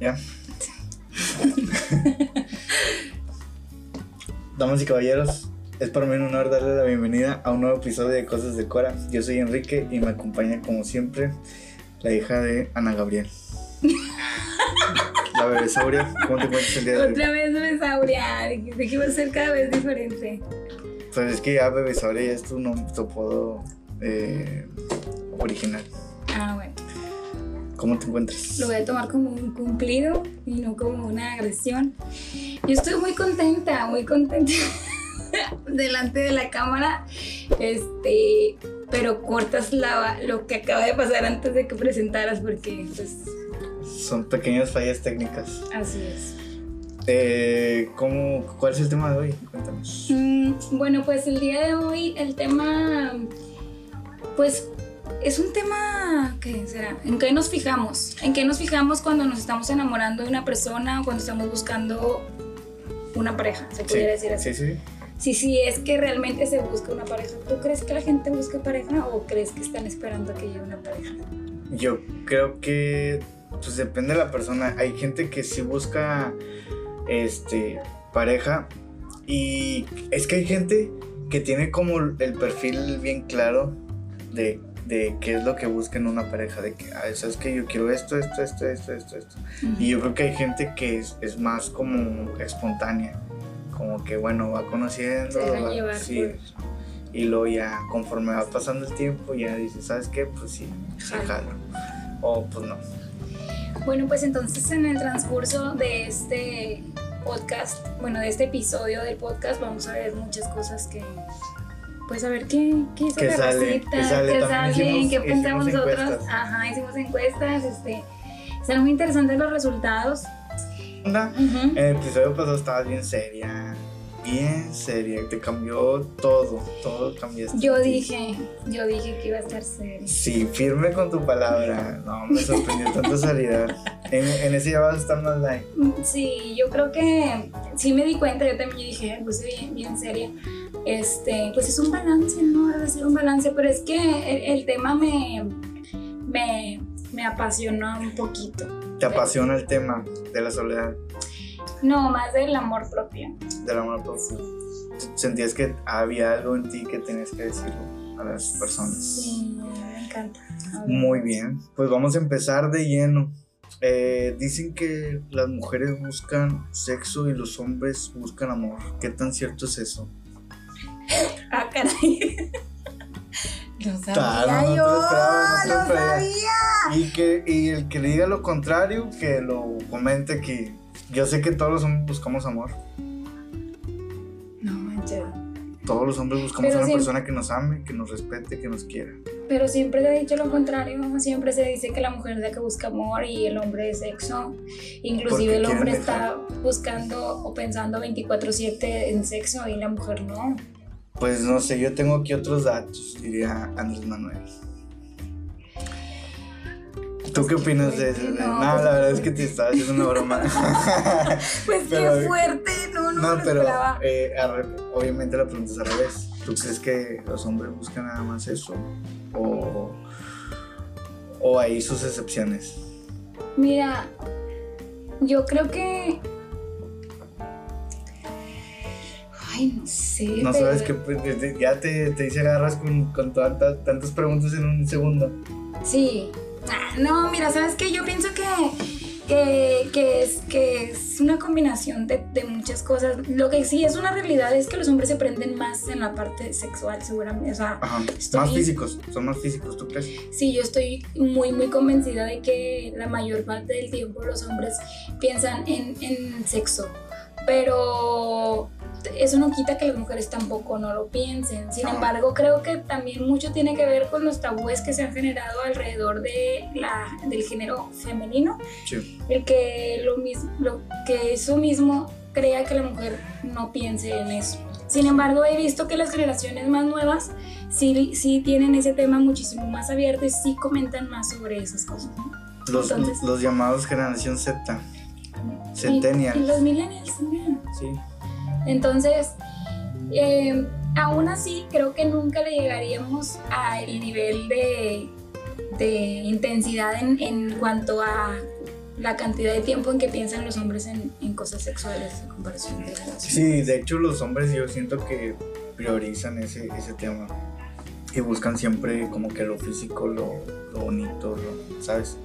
¿Ya? Damas y caballeros, es para mí un honor darle la bienvenida a un nuevo episodio de Cosas de Cora. Yo soy Enrique y me acompaña como siempre la hija de Ana Gabriel. la bebé Sauria, ¿cómo te encuentras el día de hoy? Otra vez Bebesauria, dijiste que iba a ser cada vez diferente. Pues es que ya bebé Sauria ya es tu, nom- tu apodo eh, original. Ah, bueno. ¿Cómo te encuentras? Lo voy a tomar como un cumplido y no como una agresión. Yo estoy muy contenta, muy contenta delante de la cámara. Este, pero cortas la, lo que acaba de pasar antes de que presentaras porque pues Son pequeñas fallas técnicas. así es. Eh, ¿cómo, ¿Cuál es el tema de hoy? Cuéntanos. Mm, bueno, pues el día de hoy el tema, pues es un tema, ¿qué será? ¿En qué nos fijamos? ¿En qué nos fijamos cuando nos estamos enamorando de una persona o cuando estamos buscando una pareja? Se pudiera decir así. Sí, sí. Sí, sí, es que realmente se busca una pareja. ¿Tú crees que la gente busca pareja o crees que están esperando a que llegue una pareja? Yo creo que pues depende de la persona. Hay gente que sí busca este pareja y es que hay gente que tiene como el perfil bien claro de, de qué es lo que busca en una pareja, de que, ah, sabes que yo quiero esto, esto, esto, esto, esto, esto. Y yo creo que hay gente que es, es más como espontánea, como que bueno, va conociendo, Se va- llevar sí, por- y luego ya conforme va pasando el tiempo ya dice, ¿sabes qué? Pues sí, sí jalo. O pues no. Bueno, pues entonces en el transcurso de este podcast, bueno, de este episodio del podcast, vamos a ver muchas cosas que, pues a ver qué, qué Que la sale, que sale. qué sale, hicimos- qué pensamos nosotros. encuestas. Ajá, hicimos encuestas, este, están muy interesantes los resultados. Onda, Ujú. En el episodio pasado estabas bien seria, bien seria, te cambió todo, todo cambiaste. Yo dije, yo dije que iba a estar serio. Sí, firme con tu palabra. No, me sorprendió tanta seriedad. En, en ese ya vas a estar más light. Sí, yo creo que sí me di cuenta, yo también dije, puse bien, bien seria. Este, pues es un balance, ¿no? Debe ser un balance, pero es que el, el tema me, me, me apasionó un poquito. ¿Te apasiona el tema de la soledad, No, más del amor propio. del amor propio? ¿Sentías que había algo en ti que tenías que decirlo a las personas? Sí, me encanta. Muy bien, pues vamos a empezar de lleno. Eh, dicen que las mujeres buscan sexo y los hombres buscan amor. ¿Qué tan cierto es eso? Ah, caray. Lo sabía Claro, no yo, lo esperaba, no sabía. Y que y el que le diga lo contrario, que lo comente aquí. Yo sé que todos los hombres buscamos amor. No manches. Todos los hombres buscamos Pero una sí. persona que nos ame, que nos respete, que nos quiera. Pero siempre se ha dicho lo contrario, siempre se dice que la mujer es la que busca amor y el hombre es sexo. Inclusive el hombre quieren está buscando o pensando 24/7 en sexo y la mujer no. Pues no sé, yo tengo aquí otros datos, diría Andrés Manuel. ¿Tú qué opinas de eso? No, No, pues, la verdad es que te estaba haciendo una broma. Pues Pero- qué fuerte, no, no, No, me pero eh, obviamente la pregunta es al revés. ¿Tú crees que los hombres buscan nada más eso? ¿O, o hay sus excepciones? Mira, yo creo que. Ay, no sé. No pero- sabes que pues, ya te, te hice agarras con, con tantas, tantas preguntas en un segundo. Sí. Ah, no, mira, ¿sabes qué? Yo pienso que, que, que es, que es una combinación de, de muchas cosas. Lo que sí es una realidad es que los hombres se prenden más en la parte sexual, seguramente. O sea, Ajá. Estoy- Más físicos, son más físicos, ¿tú crees? sí, yo estoy muy, muy convencida de que la mayor parte del tiempo los hombres piensan en, en sexo. Pero eso no quita que las mujeres tampoco no lo piensen. Sin embargo, creo que también mucho tiene que ver con los tabúes que se han generado alrededor de la, del género femenino. Sí. El que, lo lo que eso mismo crea que la mujer no piense en eso. Sin embargo, he visto que las generaciones más nuevas sí, sí tienen ese tema muchísimo más abierto y sí comentan más sobre esas cosas. ¿no? Los, Entonces- los llamados generación Z. Y, Centennial. y los millennials también. Sí. Entonces, eh, aún así creo que nunca le llegaríamos al nivel de, de intensidad en, en cuanto a la cantidad de tiempo en que piensan los hombres en, en cosas sexuales en comparación de las Sí, de hecho los hombres yo siento que priorizan ese, ese tema y buscan siempre como que lo físico, lo, lo bonito, lo- ¿sabes?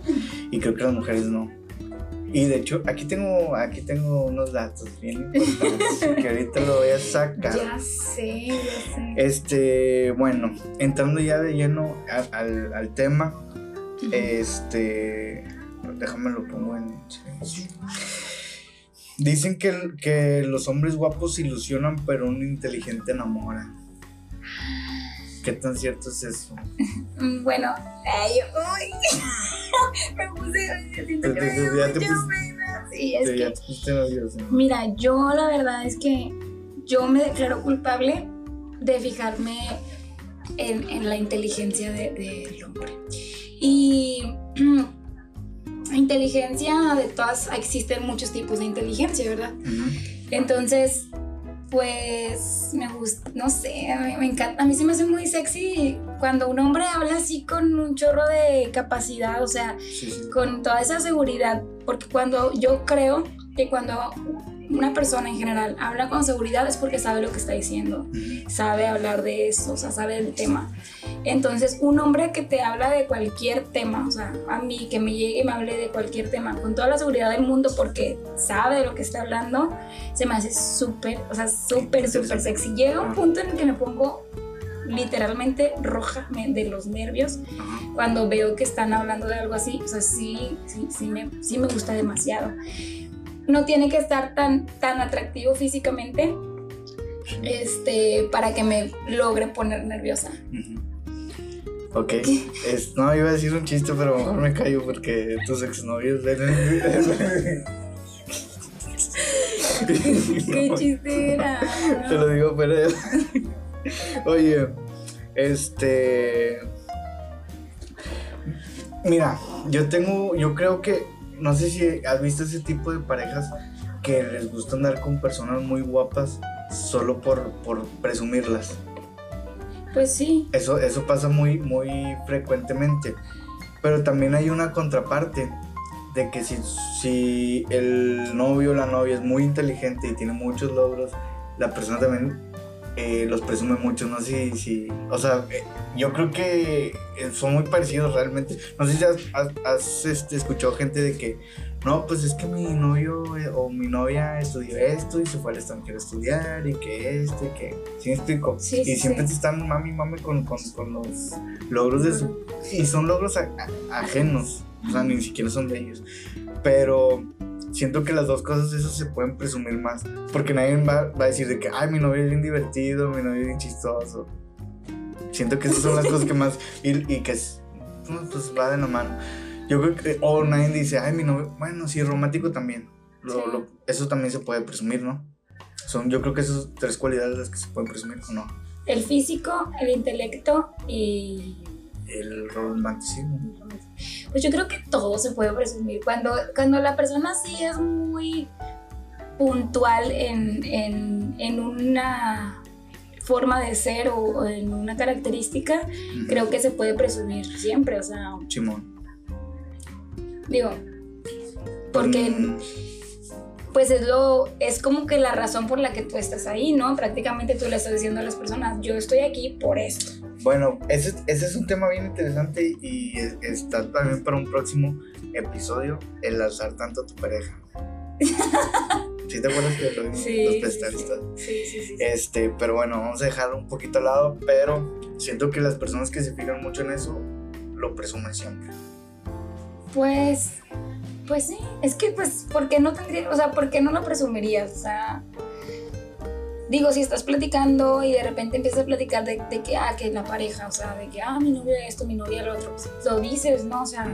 Y creo que las mujeres no. Y de hecho aquí tengo, aquí tengo unos datos bien importantes que ahorita lo voy a sacar. Ya sé, ya sé. Este, bueno, entrando ya de lleno al, al tema, este, déjame lo pongo en silencio. Dicen que, que los hombres guapos ilusionan, pero un inteligente enamora. ¿Qué tan cierto es eso? Bueno, ay, uy, me puse, yo siento que me dio mucha pena. Sí, es Te- ya que, te pusiste nervioso. mira, yo la verdad es que yo me declaro culpable de fijarme en, en la inteligencia de- del hombre. Y inteligencia de todas, existen muchos tipos de inteligencia, ¿verdad? Entonces, pues me gusta, no sé, a mí me encanta, a mí se me hace muy sexy cuando un hombre habla así con un chorro de capacidad, o sea, Sí, sí. con toda esa seguridad, porque cuando yo creo que cuando una persona en general habla con seguridad es porque sabe lo que está diciendo, sabe hablar de eso, o sea, sabe del tema. Entonces, un hombre que te habla de cualquier tema, o sea, a mí que me llegue y me hable de cualquier tema con toda la seguridad del mundo porque sabe de lo que está hablando, se me hace súper, o sea, súper, súper sexy. Llega un punto en el que me pongo literalmente roja de los nervios cuando veo que están hablando de algo así, o sea, sí, sí, sí me, sí me gusta demasiado. No tiene que estar tan, tan atractivo físicamente este, para que me logre poner nerviosa. Ok, es, no iba a decir un chiste, pero mejor me callo porque tus exnovios ven. ¡Qué chiste era! Te lo digo, pero. Oye, este. Mira, yo tengo. Yo creo que. No sé si has visto ese tipo de parejas que les gusta andar con personas muy guapas solo por, por presumirlas. Pues sí, Eso, eso pasa muy, muy frecuentemente. Pero también hay una contraparte de que si, si el novio o la novia es muy inteligente y tiene muchos logros, la persona también eh, los presume mucho. No sé si, si- o sea, eh, yo creo que eh, son muy parecidos realmente. No sé si has, has- has, este, escuchado gente de que, no, pues es que mi novio eh, o mi novia estudió esto y se fue al extranjero a estudiar y que esto y que, ¿sí me explico? Sí, y sí, siempre te están mami mami con, con, con los logros de su... Y son logros a- a- ajenos, o sea, ni siquiera son de ellos. Pero siento que las dos cosas esas se pueden presumir más, porque nadie va, va a decir de que, ay, mi novio es bien divertido, mi novio es bien chistoso. Siento que esas son las cosas que más... Y, y que es, pues va de la mano. Yo creo que... O nadie dice, ay, mi novio... Bueno, sí, romántico también. Lo- Sí. lo- eso también se puede presumir, ¿no? Son, yo creo que esas tres cualidades las que se pueden presumir, ¿o no? el físico, el intelecto y... El romanticismo. Pues yo creo que todo se puede presumir. Cuando, cuando la persona sí es muy puntual en, en, en una forma de ser o, o en una característica, creo que se puede presumir siempre. O sea, Simón. digo, porque Mm, pues es lo, es como que la razón por la que tú estás ahí, ¿no? Prácticamente tú le estás diciendo a las personas, yo estoy aquí por esto. Bueno, ese, ese es un tema bien interesante y es- está también para un próximo episodio, el alzar tanto a tu pareja. ¿Sí te acuerdas que lo? Sí, Los. Sí, sí, sí. Este, pero bueno, vamos a dejarlo un poquito al lado, pero siento que las personas que se fijan mucho en eso lo presumen siempre. Pues, pues sí, es que pues, ¿por qué no tendría, o sea, por qué no lo presumirías? O sea, digo, si estás platicando y de repente empiezas a platicar de, que, ah, que la pareja, o sea, de que, ah, mi novia esto, mi novia lo otro, pues lo dices, ¿no? O sea,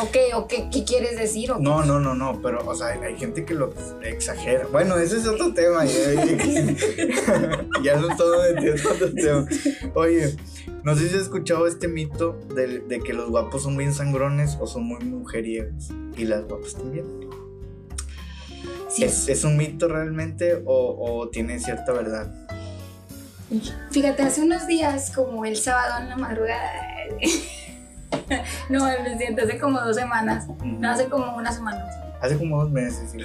¿o qué, o qué, quieres decir? ¿O qué? No, no, no, no, pero, o sea, hay, gente que lo exagera. Bueno, ese es otro tema. Ya, ya lo estamos metiendo en otro tema. Oye, no sé si has escuchado este mito de, de que los guapos son bien sangrones o son muy mujeriegos. Y las guapas también. Sí, ¿Es, es un mito realmente o, o tiene cierta verdad? Fíjate, hace unos días, como el sábado en la madrugada, no, lo siento, hace como dos semanas, no, hace como una semana. Hace como dos meses,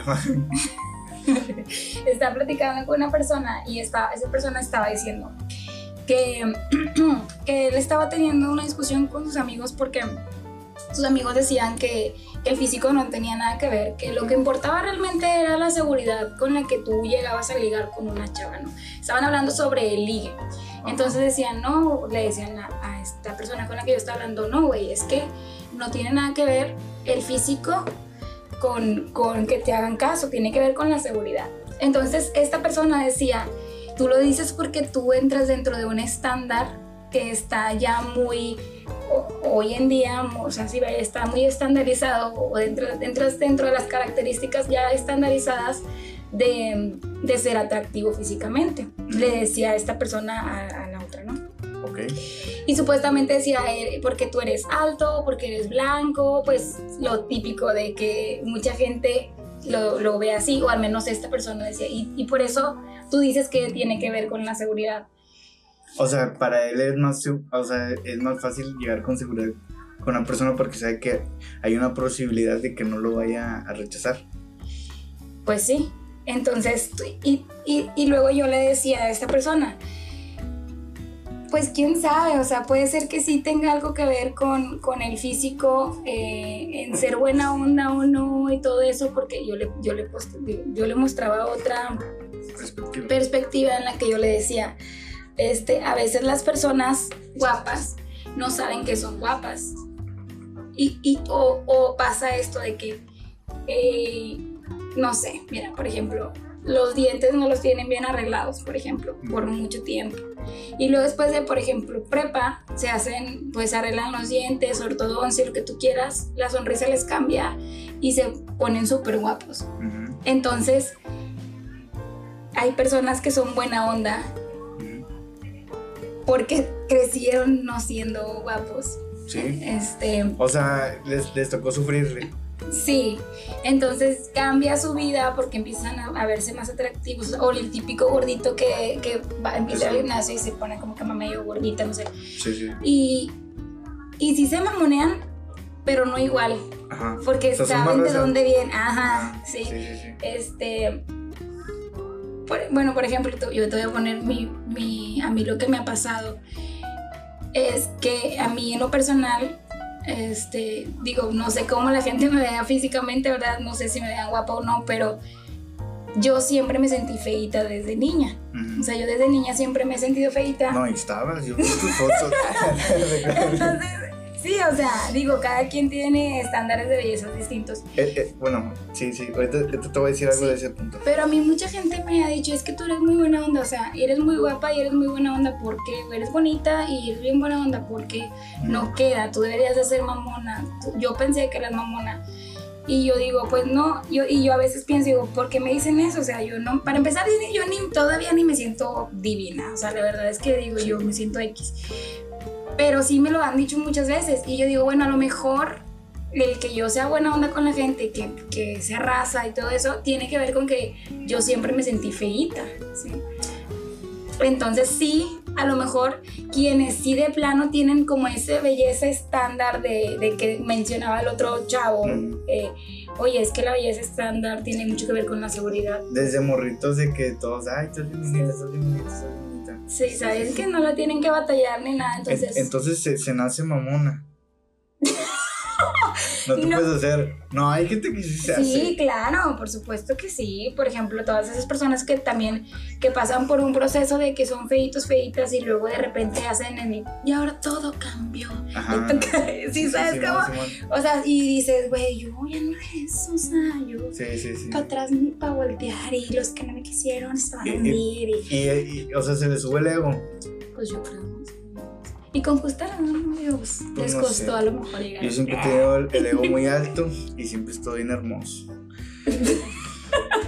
Estaba platicando con una persona y esta, esa persona estaba diciendo que, que él estaba teniendo una discusión con sus amigos porque sus amigos decían que, el físico no tenía nada que ver, que lo que importaba realmente era la seguridad con la que tú llegabas a ligar con una chava, ¿no? Estaban hablando sobre el ligue. Entonces decían, no, le decían a, esta persona con la que yo estaba hablando, no, güey, es que no tiene nada que ver el físico con, con que te hagan caso, tiene que ver con la seguridad. Entonces esta persona decía, tú lo dices porque tú entras dentro de un estándar que está ya muy hoy en día, o sea, si está muy estandarizado o dentro, dentro, dentro de las características ya estandarizadas de, de ser atractivo físicamente. Le decía esta persona a, la otra, ¿no? Ok. Y supuestamente decía, eh, porque tú eres alto, porque eres blanco, pues lo típico de que mucha gente lo, lo ve así, o al menos esta persona decía, y, y por eso tú dices que tiene que ver con la seguridad. O sea, para él es más, o sea, es más fácil llegar con seguridad con una persona porque sabe que hay una posibilidad de que no lo vaya a rechazar. Pues sí. Entonces, y, y, y luego yo le decía a esta persona, pues quién sabe, o sea, puede ser que sí tenga algo que ver con, con el físico, eh, en ser buena onda o no y todo eso, porque yo le, yo le, yo le mostraba otra perspectiva. perspectiva en la que yo le decía, este, a veces las personas guapas no saben que son guapas. Y, o, pasa esto de que, eh, no sé, mira, por ejemplo, los dientes no los tienen bien arreglados, por ejemplo, por mucho tiempo. Y luego después de, por ejemplo, prepa, se hacen, pues arreglan los dientes, ortodoncia, lo que tú quieras, la sonrisa les cambia y se ponen súper guapos. Entonces, hay personas que son buena onda porque crecieron no siendo guapos. Sí. Este, o sea, les, les tocó sufrirle. Sí, entonces cambia su vida porque empiezan a, verse más atractivos. O el típico gordito que, que va, empieza al gimnasio y se pone como que medio gordita, no sé. Sí, sí. Y, y sí se mamonean, pero no igual. Ajá. Porque saben de dónde vienen. Ajá, sí. Sí, sí, sí. Este bueno, por ejemplo, yo te voy a poner mi, mi, a mí lo que me ha pasado es que a mí en lo personal, este, digo, no sé cómo la gente me vea físicamente, ¿verdad? No sé si me vean guapa o no, pero yo siempre me sentí feita desde niña. O sea, yo desde niña siempre me he sentido feita. No, estabas, yo vi tus fotos. Entonces, Sí, o sea, digo, cada quien tiene estándares de belleza distintos. Eh, eh, bueno, sí, sí, ahorita, te voy a decir algo de ese punto. Pero a mí mucha gente me ha dicho, es que tú eres muy buena onda, o sea, eres muy guapa y eres muy buena onda porque eres bonita y eres bien buena onda porque no queda, tú deberías de ser mamona. Yo pensé que eras mamona. Y yo digo, pues no, yo, y yo a veces pienso, digo, ¿por qué me dicen eso? O sea, yo no, para empezar, yo ni, todavía ni me siento divina, o sea, la verdad es que digo, yo me siento X pero sí me lo han dicho muchas veces y yo digo, bueno, a lo mejor el que yo sea buena onda con la gente, que, que sea raza y todo eso, tiene que ver con que yo siempre me sentí feíta. ¿sí? Entonces sí, a lo mejor quienes sí de plano tienen como ese belleza estándar de, de que mencionaba el otro chavo, eh, oye, es que la belleza estándar tiene mucho que ver con la seguridad. Desde morritos de que todos, ay, estás bien bonita, estás bien bonita, estás bien Sí, sabes que no la tienen que batallar ni nada, entonces... Entonces se, se nace mamona. No te puedes hacer. No, hay gente que sí se hace. Sí, claro, por supuesto que sí. Por ejemplo, todas esas personas que también que pasan por un proceso de que son feitos, feitas y luego de repente hacen el y ahora todo cambió. Ajá. sí, ¿sabes cómo? O sea, y dices, güey, yo ya no eso, o sea, yo sí, sí, sí. para atrás ni para voltear y los que no me quisieron estaban a hundir. Y, y, o sea, se le sube el ego. Pues yo creo. Y con justa razón, Dios, les costó a lo mejor llegar. Yo siempre he tenido el, ego muy alto y siempre estoy bien hermoso.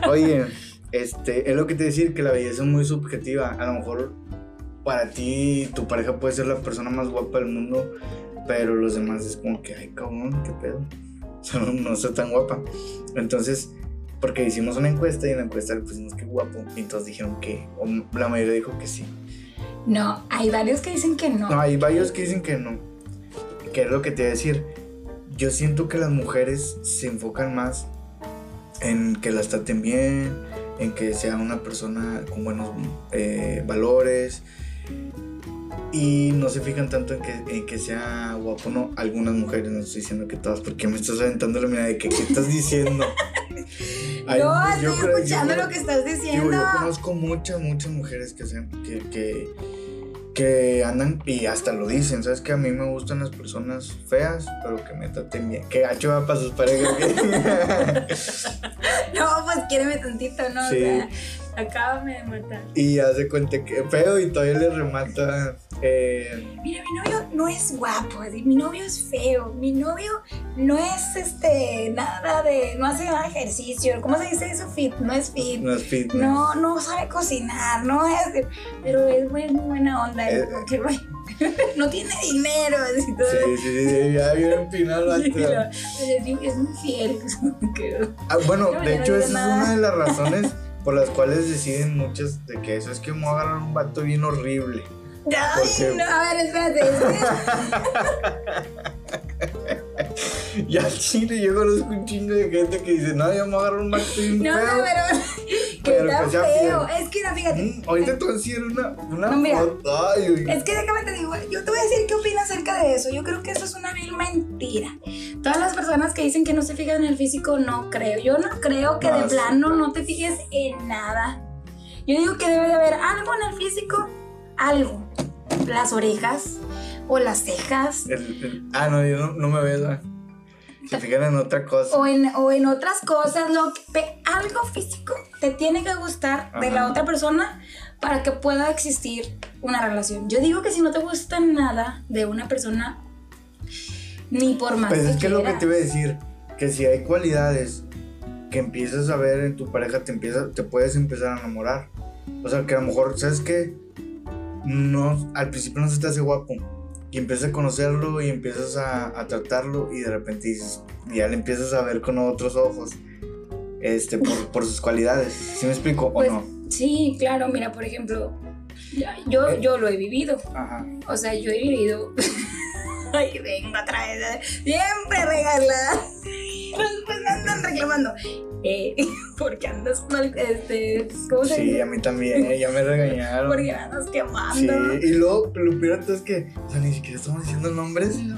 Oye, este, es lo que te decir que la belleza es muy subjetiva. A lo mejor para ti, tu pareja puede ser la persona más guapa del mundo, pero los demás es como que, ay, cabrón, qué pedo. O sea, no, no soy tan guapa. Entonces, porque hicimos una encuesta y en la encuesta le pusimos que guapo. Y entonces dijeron que, la mayoría dijo que sí. No, hay varios que dicen que no. No, hay varios que dicen que no. Que es lo que te iba a decir. Yo siento que las mujeres se enfocan más en que las traten bien, en que sea una persona con buenos eh, valores. Y no se fijan tanto en que, en que sea guapo, no. Algunas mujeres, no estoy diciendo que todas, porque me estás aventando la mirada de que qué estás diciendo. Ay, no, estoy yo escuchando lo que estás diciendo. yo conozco muchas, muchas mujeres que, sean, que, que, que andan y hasta lo dicen, ¿sabes? Que a mí me gustan las personas feas, pero que me traten bien. Que gacho va para sus parejas. No, pues quiéreme tantito, ¿no? Sí. O sea, acábame de matar. y hace cuenta que feo y todavía le remata. eh, Mira, mi novio no es guapo, mi novio es feo, mi novio no es este nada de, no hace nada de ejercicio, ¿cómo se dice eso? Fit, no es fit. no es fitness. No, no sabe cocinar, no es, pero es muy, muy buena onda, Eh, es como que, güey, no tiene dinero, así todo. Sí, sí, sí, ya bien empinado Sí, es, muy- fiel. Ah, bueno, No, de hecho, esa es una de las razones por las cuales deciden muchas de que eso es que me voy a agarrar un vato bien horrible. Ay, no, a ver, espérate. es que- Y al chile yo conozco un chingo de gente que dice, no, yo me voy a agarrar un vato bien No, no, feo. pero. Pero está feo. Es que no, fíjate. Mm, ahorita a decir una, una No, mira. foto. Ay, güey. Es que déjame te digo, yo te voy a decir qué opino acerca de eso. Yo creo que eso es una vil mentira. Todas las personas que dicen que no se fijan en el físico, no creo. Yo no creo que No, de sí, plano no te fijes en nada. Yo digo que debe de haber algo en el físico, algo. Las orejas o las cejas El- el- ah, no, yo no, no me veo. Se fijan en otra cosa. o en, o en otras cosas. Lo que, algo físico te tiene que gustar de la otra persona para que pueda existir una relación. Yo digo que si no te gusta nada de una persona, ni por más Pues que es que lo que te iba a decir, que si hay cualidades que empiezas a ver en tu pareja, te empieza, te puedes empezar a enamorar. O sea, que a lo mejor, ¿sabes qué? No, al principio no se te hace guapo. Y empiezas a conocerlo y empiezas a, a tratarlo y de repente dices, ya le empiezas a ver con otros ojos. Este, por, por sus cualidades. ¿Sí me explico Pues, o no? Sí, claro, mira, por ejemplo, yo, Eh. yo lo he vivido. Ajá. O sea, yo he vivido. Ay, vengo vez. ¿eh? Siempre regalada. Después me andan reclamando. Eh, porque andas mal, este, ¿cómo se Sí, a mí también, eh, ya me regañaron. Porque andas Sí, quemando. y luego lo peor es que, o sea, ni siquiera estamos diciendo nombres. No,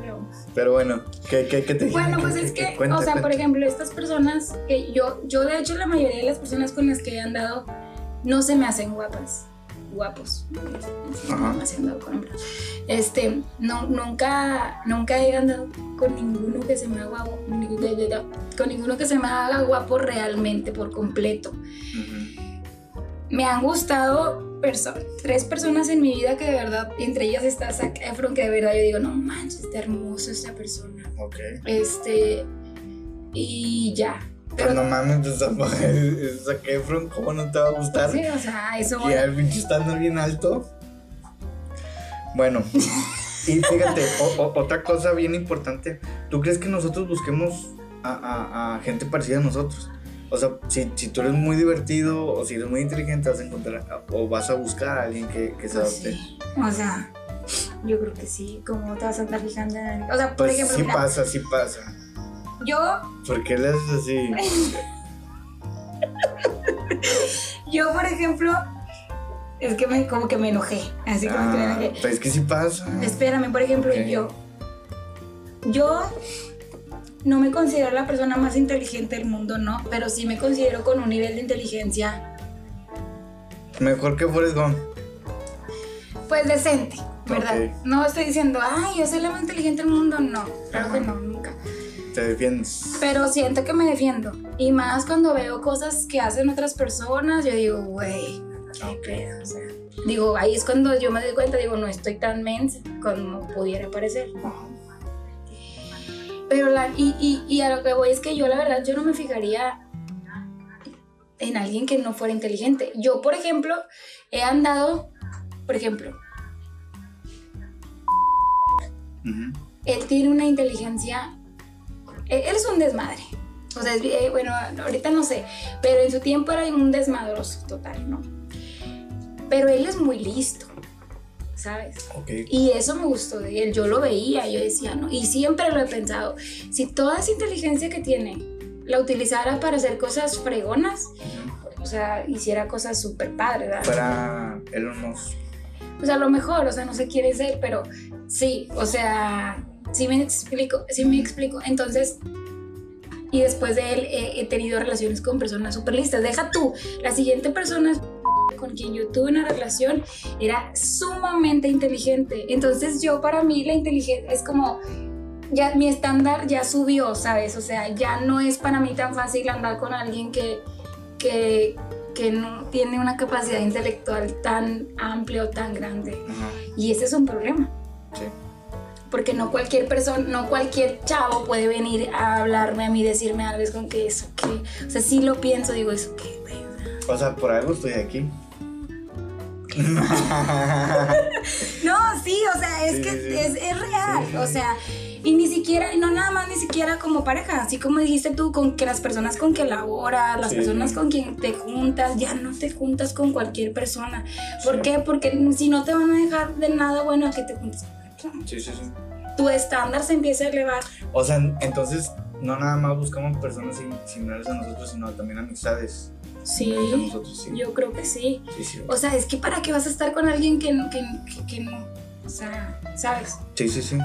pero- Pero bueno, ¿qué, qué, qué te Bueno, qué- pues es que, cuenta, o sea, por ejemplo, estas personas que yo, yo de hecho la mayoría de las personas con las que he andado no se me hacen guapas, guapos, Ajá. andado con hombres. Este, no, nunca, nunca he andado con ninguno que se me haga guapo, con ninguno que se me haga guapo realmente por completo. Me han gustado perso- tres personas en mi vida que de verdad, entre ellas está Zac Efron, que de verdad yo digo, no manches, está hermosa esta persona. Ok. Este. Y ya. Pero no mames, pues, Efron, ¿cómo no te va a gustar? sí, o sea, eso. Y el pinche estando bien alto. Bueno, y fíjate, o- o- otra cosa bien importante. ¿Tú crees que nosotros busquemos a, a- a gente parecida a nosotros? O sea, si, si tú eres muy divertido o si eres muy inteligente, vas a encontrar o vas a buscar a alguien que, que se adapte. Sí, O sea, yo creo que sí. ¿Cómo te vas a andar fijando en O sea, por Pues ejemplo, sí mira, pasa, sí pasa. Yo, ¿Por qué le haces así? yo, por ejemplo, es que me, como que me enojé. Así como que me Ah, enojé. pues es que sí pasa. Espérame, por ejemplo, yo. Yo no me considero la persona más inteligente del mundo, no, pero sí me considero con un nivel de inteligencia, Mejor que Forrest Gump. pues decente, ¿verdad? No estoy diciendo, ay, yo soy la más inteligente del mundo, no, claro que no, nunca. Te defiendes. Pero siento que me defiendo. Y más cuando veo cosas que hacen otras personas, yo digo, güey, Ok. pedo, o sea. Digo, ahí es cuando yo me doy cuenta, digo, no estoy tan mensa como pudiera parecer. Pero la, y, y, y a lo que voy es que yo la verdad, yo no me fijaría en alguien que no fuera inteligente. Yo, por ejemplo, he andado, por ejemplo, Ujú. él tiene una inteligencia, él, él es un desmadre. O sea, es eh, bueno, ahorita no sé, pero en su tiempo era un desmadroso total, ¿no? Pero él es muy listo. ¿sabes? Ok. Y eso me gustó de él, yo lo veía, yo decía, no, y siempre lo he pensado, si toda esa inteligencia que tiene la utilizara para hacer cosas fregonas, o sea, hiciera cosas súper padres, ¿verdad? Para Elon Musk. Pues a lo mejor, o sea, no se quiere ser, pero sí, o sea, sí me explico, sí me explico. Entonces, y después de él he, he tenido relaciones con personas súper listas. Deja tú, la siguiente persona con quien yo tuve una relación era sumamente inteligente. Entonces yo para mí la inteligencia es como, ya mi estándar ya subió, ¿sabes? O sea, ya no es para mí tan fácil andar con alguien que, que, que no tiene una capacidad intelectual tan amplia o tan grande. Y ese es un problema. Sí. Porque no cualquier persona, no cualquier chavo puede venir a hablarme a mí, decirme algo, es con que eso, que, o sea, sí lo pienso, digo, eso, que, güey, o sea. Por algo estoy aquí. No, sí, o sea, es Sí, que sí, sí. Es, es real, o sea, y ni siquiera, y no nada más ni siquiera como pareja, así como dijiste tú, con que las personas con que laboras, las personas con quien te juntas, ya no te juntas con cualquier persona. ¿Por qué? Porque si no te van a dejar de nada bueno que te juntes Sí, sí, sí. Tu estándar se empieza a elevar. O sea, entonces no nada más buscamos personas sim- similares a nosotros, sino también amistades. Sí, nosotros, yo creo que sí. Sí, sí. O sea, es que para qué vas a estar con alguien que, no- que, que, que no, o sea, ¿sabes? Sí, sí, sí.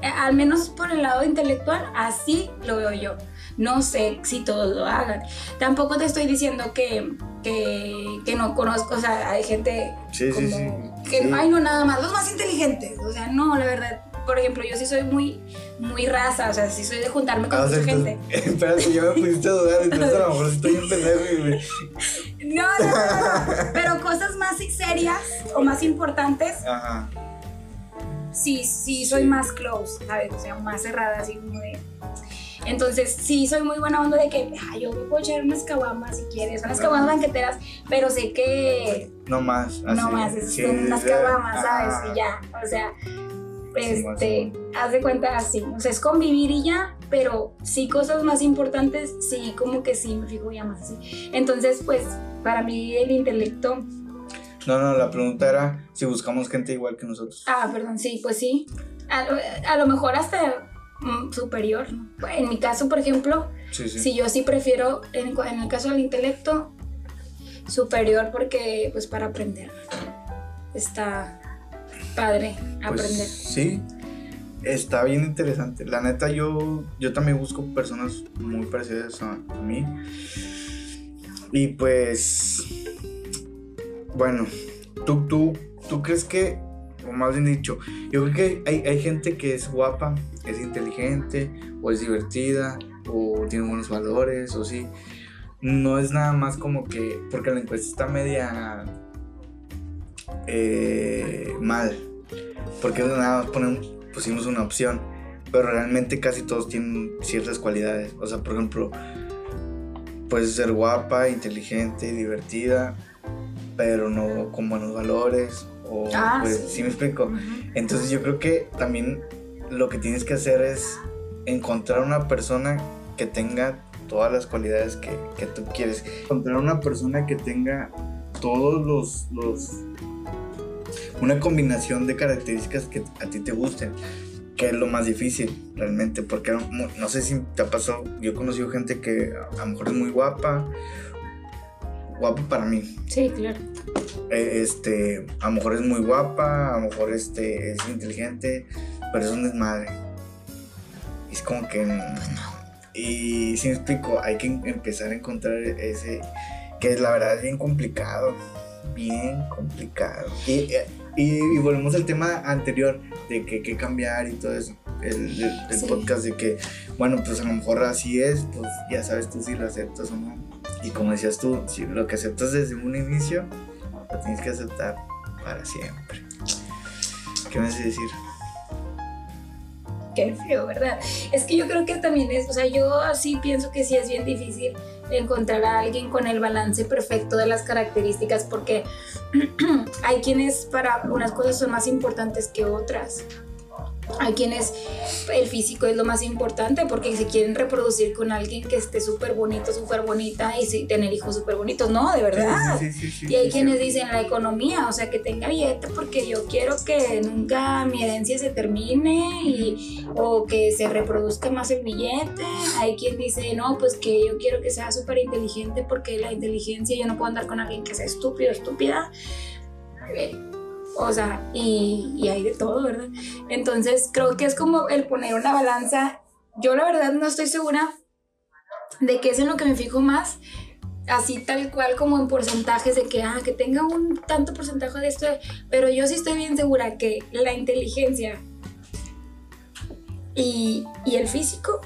Eh, Al menos por el lado intelectual, así lo veo yo. No sé si todos lo hagan. Tampoco te estoy diciendo que, que, que no conozco, o sea, hay gente Sí, sí, como sí. que Sí. ay no nada más, los más inteligentes. O sea, no, la verdad, por ejemplo, yo sí soy muy, muy raza, o sea, sí soy de juntarme con Ah, o mucha sea, gente. entonces- espérate, ya me pusiste a dudar, entonces a lo mejor estoy en pendejo y me- No, no, no, no. Pero cosas más serias o más importantes, Ajá. sí, sí soy Sí. más close, ¿sabes? O sea, más cerrada, así como de... Entonces, sí, soy muy buena onda de que, yo me puedo echar unas caguamas si quieres, unas caguamas banqueteras, pero sé que No más. Así. no más, es Sí, unas caguamas. ¿sabes? Y ya, o sea, Sí, este, haz de cuenta así, o sea, es convivir y ya, pero sí cosas más importantes, sí, como que sí, me fijo ya más así. Entonces, pues, para mí el intelecto, No, no, la pregunta era si buscamos gente igual que nosotros. ah, perdón, sí, pues sí, a, lo- a lo mejor hasta superior, ¿no? En mi caso, por ejemplo, Sí, sí. Sí, yo sí prefiero, en, el caso del intelecto, superior porque, pues, para aprender. Está padre Pues, aprender. sí, está bien interesante. La neta, yo, yo también busco personas muy parecidas a, a mí. Y pues, bueno, ¿tú, tú, tú crees que, o más bien dicho, yo creo que hay, hay gente que es guapa, es inteligente, o es divertida, o tiene buenos valores, o sí. No es nada más como que, porque la encuesta está media eh, mal, porque nada más pusimos una opción, pero realmente casi todos tienen ciertas cualidades. O sea, por ejemplo, puedes ser guapa, inteligente, divertida, pero no con buenos valores. O, Ah, pues, sí. ¿sí me explico? Entonces yo creo que también lo que tienes que hacer es encontrar una persona que tenga todas las cualidades que, que tú quieres. Encontrar una persona que tenga todos los, los... Una combinación de características que a ti te gusten. Que es lo más difícil realmente. Porque no, no sé si te ha pasado. Yo he conocido gente que a lo mejor es muy guapa. Guapa para mí Sí, claro. eh, este, a lo mejor es muy guapa, a lo mejor este, es inteligente, pero es un desmadre. Es como que... Y si me explico, hay que em- empezar a encontrar ese, que la verdad es bien complicado, bien complicado. Y, y, y volvemos al tema anterior, de que hay que cambiar y todo eso, el, el- el Sí. podcast de que, bueno, pues a lo mejor así es, pues ya sabes tú si lo aceptas o no. Y como decías tú, si lo que aceptas desde un inicio, lo tienes que aceptar para siempre. ¿Qué me hace decir? Qué feo, ¿verdad? Es que yo creo que también es, o sea, yo así pienso que sí es bien difícil encontrar a alguien con el balance perfecto de las características porque hay quienes para unas cosas son más importantes que otras. Hay quienes el físico es lo más importante porque se quieren reproducir con alguien que esté súper bonito, súper bonita y tener hijos súper bonitos. No, de verdad. Sí, sí, sí, y hay quienes dicen la economía, o sea, que tenga billete porque yo quiero que nunca mi herencia se termine y, o que se reproduzca más el billete. Hay quien dice, no, pues que yo quiero que sea súper inteligente porque la inteligencia, yo no puedo andar con alguien que sea estúpido, estúpida. O sea, y, y hay de todo, ¿verdad? Entonces creo que es como el poner una balanza. Yo la verdad no estoy segura de qué es en lo que me fijo más, así tal cual como en porcentajes de que, ah, que tenga un tanto porcentaje de esto, pero yo sí estoy bien segura que la inteligencia y, y el físico,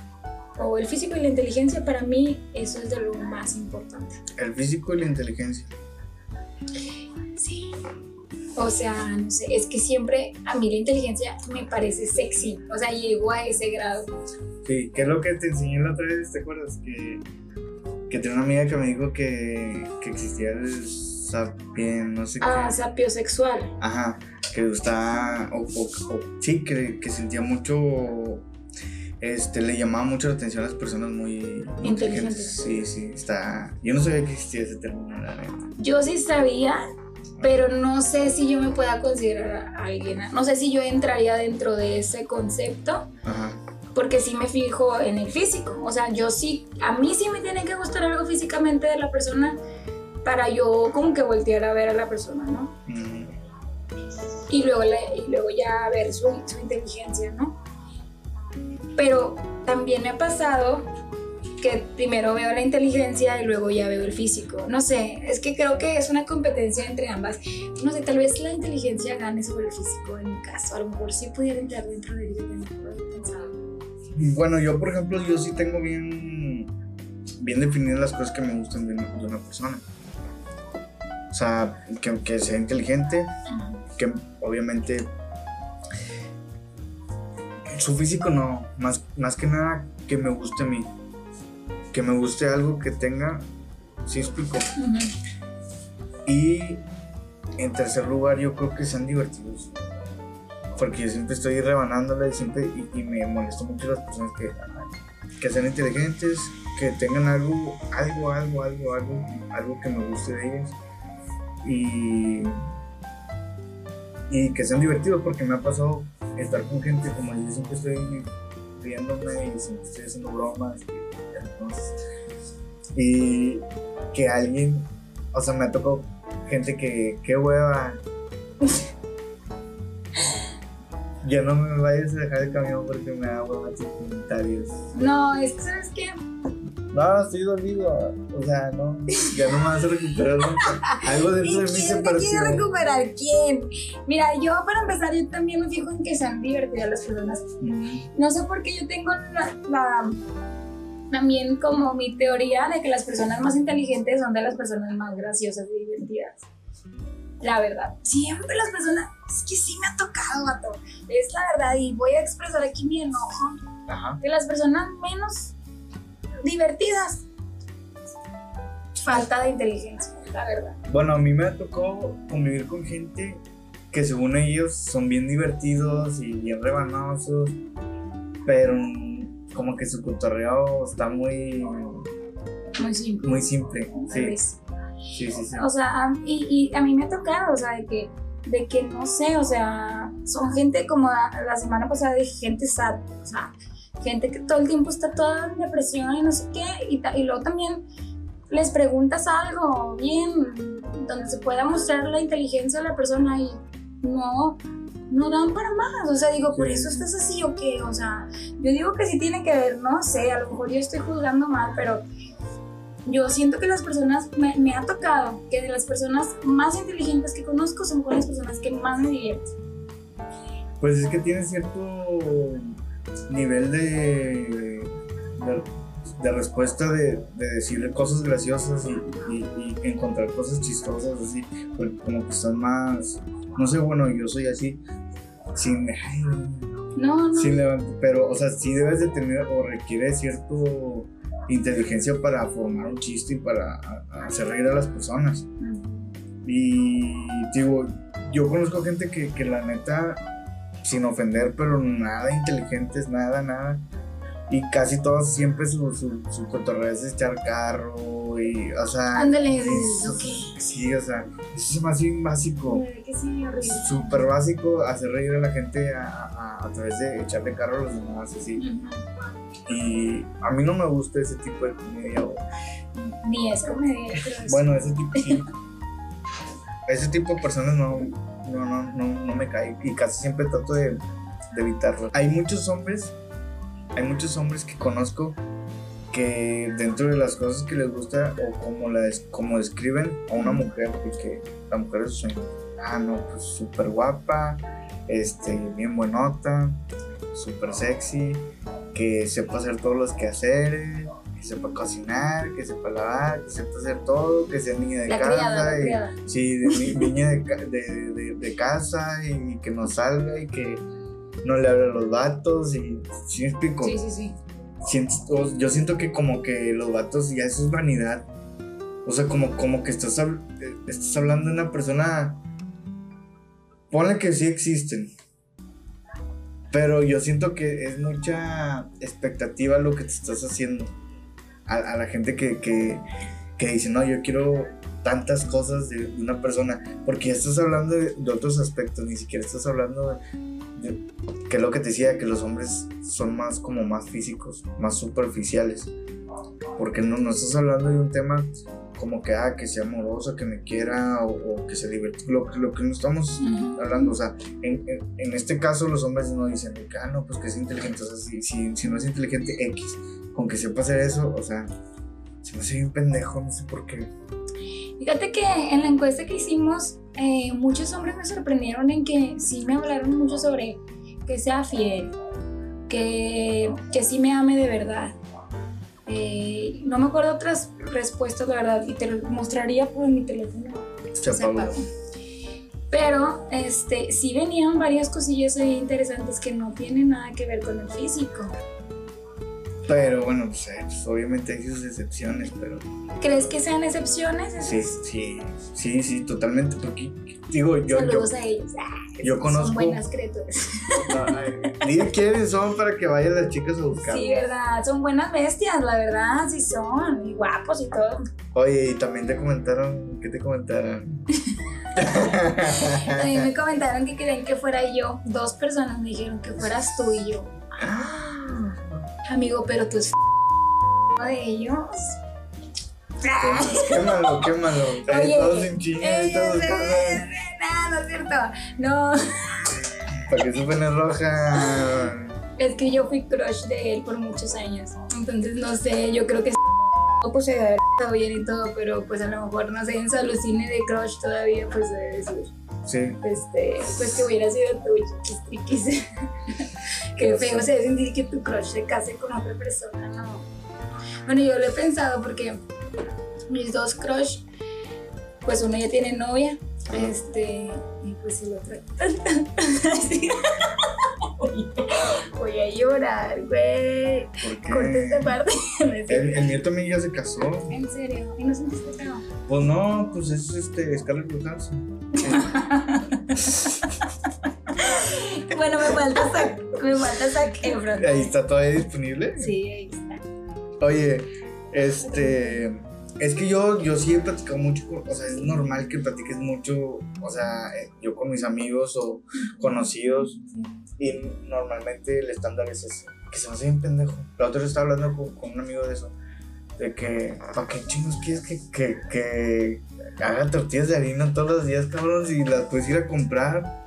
o el físico y la inteligencia, para mí eso es de lo más importante. El físico y la inteligencia. Sí. O sea, no sé, es que siempre a mí la inteligencia me parece sexy, o sea, llego a ese grado. Sí, ¿qué es lo que te enseñé la otra vez? ¿Te acuerdas? Que, que tenía una amiga que me dijo que, que existía el sapien, no sé Ah, qué. sapiosexual. Ajá, que gustaba, o, o- o- sí, que, que sentía mucho, este, le llamaba mucho la atención a las personas muy Inteligentes. inteligentes. Sí, sí, está, yo no sabía que existía ese término, la. Yo sí sabía, pero no sé si yo me pueda considerar a alguien, no sé si yo entraría dentro de ese concepto, Ajá, porque sí me fijo en el físico, o sea, yo sí, a mí sí me tiene que gustar algo físicamente de la persona para yo como que voltear a ver a la persona, ¿no? mm, y luego, le- y luego ya ver su, su inteligencia, ¿no? Pero también me ha pasado que primero veo la inteligencia y luego ya veo el físico. No sé, es que creo que es una competencia entre ambas. No sé, tal vez la inteligencia gane sobre el físico en mi caso. A lo mejor sí pudiera entrar dentro de ello. Bueno, yo por ejemplo, yo sí tengo bien, bien definidas las cosas que me gustan de una, de una persona. O sea, que, que sea inteligente, que obviamente su físico no, más, más que nada que me guste a mí. Que me guste algo que tenga, sí explico. Y en tercer lugar, yo creo que sean divertidos. Porque yo siempre estoy rebanándola y siempre y, y me molesta mucho las personas que, que sean inteligentes, que tengan algo, algo, algo, algo, algo, algo que me guste de ellas. Y, y que sean divertidos porque me ha pasado estar con gente como yo siempre estoy riéndome y siempre estoy haciendo bromas. Y, que alguien, o sea, me tocado gente que, qué hueva. Ya no me vayas a dejar el camión porque me da hueva tus comentarios. No, es que, ¿sabes qué? No, estoy dolido. O sea, no, ya no me vas a recuperar nunca. Algo dentro de mí se ¿Quién pareció. quiere recuperar? ¿Quién? Mira, yo para empezar, yo también me fijo en que sean divertidas las personas. No sé por qué yo tengo la, la- también como mi teoría de que las personas más inteligentes son de las personas más graciosas y divertidas. La verdad. Siempre las personas. Es que sí me ha tocado, vato. Es la verdad. Y voy a expresar aquí mi enojo. Ajá. De las personas menos divertidas. Falta de inteligencia, la verdad. Bueno, a mí me ha tocado convivir con gente que según ellos son bien divertidos y bien rebanosos, pero como que su cotorreo está muy, Muy simple. muy simple. Sí, sí, sí. sí. O sea, a- y, y a mí me ha tocado, o sea, de que, de que no sé, o sea, son gente como la, la semana pasada dije gente sad, o sea, gente que todo el tiempo está toda en depresión y no sé qué, y, y luego también les preguntas algo bien, donde se pueda mostrar la inteligencia de la persona y no, no dan para más, o sea, digo, por eso estás así o qué, o sea, yo digo que sí tiene que ver, no sé, a lo mejor yo estoy juzgando mal, pero yo siento que las personas, me, me ha tocado que de las personas más inteligentes que conozco son con las personas que más me divierten. Pues es que tiene cierto nivel de, de, de respuesta de, de decir cosas graciosas y, y- y encontrar cosas chistosas así, como que están más, no sé, bueno, yo soy así, sin, ay, No, no. sin levant- pero, o sea, sí debes de tener o requiere cierto inteligencia para formar un chiste y para hacer reír a las personas. Mm. Y digo, yo conozco gente que, que la neta sin ofender, pero nada inteligentes, nada, nada. Y casi todos siempre su, su, su cotorreo es echar carro y, o sea... Ándale, sí, o sea, eso es más bien básico. Sí. Súper básico hacer reír a la gente a, a- a través de echarle carro a los demás, así. Y a mí no me gusta ese tipo de comedia. Ni es comedia, pero es- Bueno, ese tipo sí. ese tipo de personas no, no, no, no, no me cae. Y casi siempre trato de, de evitarlo. Hay muchos hombres, hay muchos hombres que conozco que dentro de las cosas que les gusta o como, la como describen a una mujer, de que la mujer es su sueño. Ah, no, pues súper guapa, este, bien buenota, súper sexy, que sepa hacer todos los quehaceres, que sepa cocinar, que sepa lavar, que sepa hacer todo, que sea niña de La casa. criada, y- criada. Sí, de niña de, ca- de- de- de casa y que no salga y que no le hable a los vatos y ¿sí explico? Sí, sí, sí. Yo siento que como que los vatos ya eso es vanidad. O sea, como, como que estás, estás hablando de una persona. Ponle que sí existen. Pero yo siento que es mucha expectativa lo que te estás haciendo. A, a la gente que, que, que dice, no, yo quiero tantas cosas de una persona. Porque ya estás hablando de, de otros aspectos, ni siquiera estás hablando de- que es lo que te decía, que los hombres son más como más físicos, más superficiales. Porque no, no estás hablando de un tema como que, ah, que sea amoroso, que me quiera o, o que se divierta. Lo, lo que no estamos hablando, o sea, en, en- en este caso los hombres no dicen, ah, no, pues que es inteligente, o sea, si, si, si no es inteligente, X, con que sepa hacer eso, o sea, se me hace bien pendejo, no sé por qué. Fíjate que en la encuesta que hicimos, eh, muchos hombres me sorprendieron en que sí me hablaron mucho sobre que sea fiel, que, que sí me ame de verdad. Eh, no me acuerdo otras respuestas, la verdad, y te lo mostraría por mi teléfono. Se apagó. Pero este, sí venían varias cosillas ahí interesantes que no tienen nada que ver con el físico. Pero bueno, pues, eh, pues, obviamente hay sus excepciones, pero ¿Crees que sean excepciones? sí, sí, sí, sí, totalmente. Porque, digo, yo, yo, Saludos a ellos. Ah, yo conozco. Son buenas criaturas. Dile quiénes son para que vayan las chicas a buscar. Sí, verdad. Son buenas bestias, la verdad. Sí son. Y guapos y todo. Oye, y también te comentaron, ¿qué te comentaron? A mí me comentaron que querían que fuera yo. Dos personas me dijeron que fueras tú y yo. Amigo, pero tú de ellos. quémalo, quémalo. Oye, todos en ahí Eh, todos eh, No, no es cierto. No, Para que se pone roja. es que yo fui crush de él por muchos años. Entonces, no sé, yo creo que pues se debe haber estado bien y todo, pero pues a lo mejor, no sé, en su alucine de crush todavía, pues debe decir. Sí. este, pues que hubiera sido tuyo, chiquis, triquis. Qué feo se sentir que tu crush se case con otra persona, no. Bueno, yo lo he pensado porque mis dos crush, pues uno ya tiene novia, este, y pues el otro. Voy a llorar, güey. ¿Por Corta qué? esta parte. El, el mío también ya se casó. En serio, y no sentiste feo. Pues no, pues es este Scarlett Johansson. Bueno, me falta Zac, me falta Zac Efron. Ahí está todavía disponible. Sí, ahí está. Oye, este. Es que yo, yo sí he platicado mucho, o sea, es normal que platiques mucho, o sea, eh, yo con mis amigos o conocidos, y normalmente el estándar es ese, que se me hace bien pendejo. La otra vez estaba hablando con, con un amigo de eso, de que, ¿para qué chingos quieres que, que, que haga tortillas de harina todos los días, cabrón, si las puedes ir a comprar?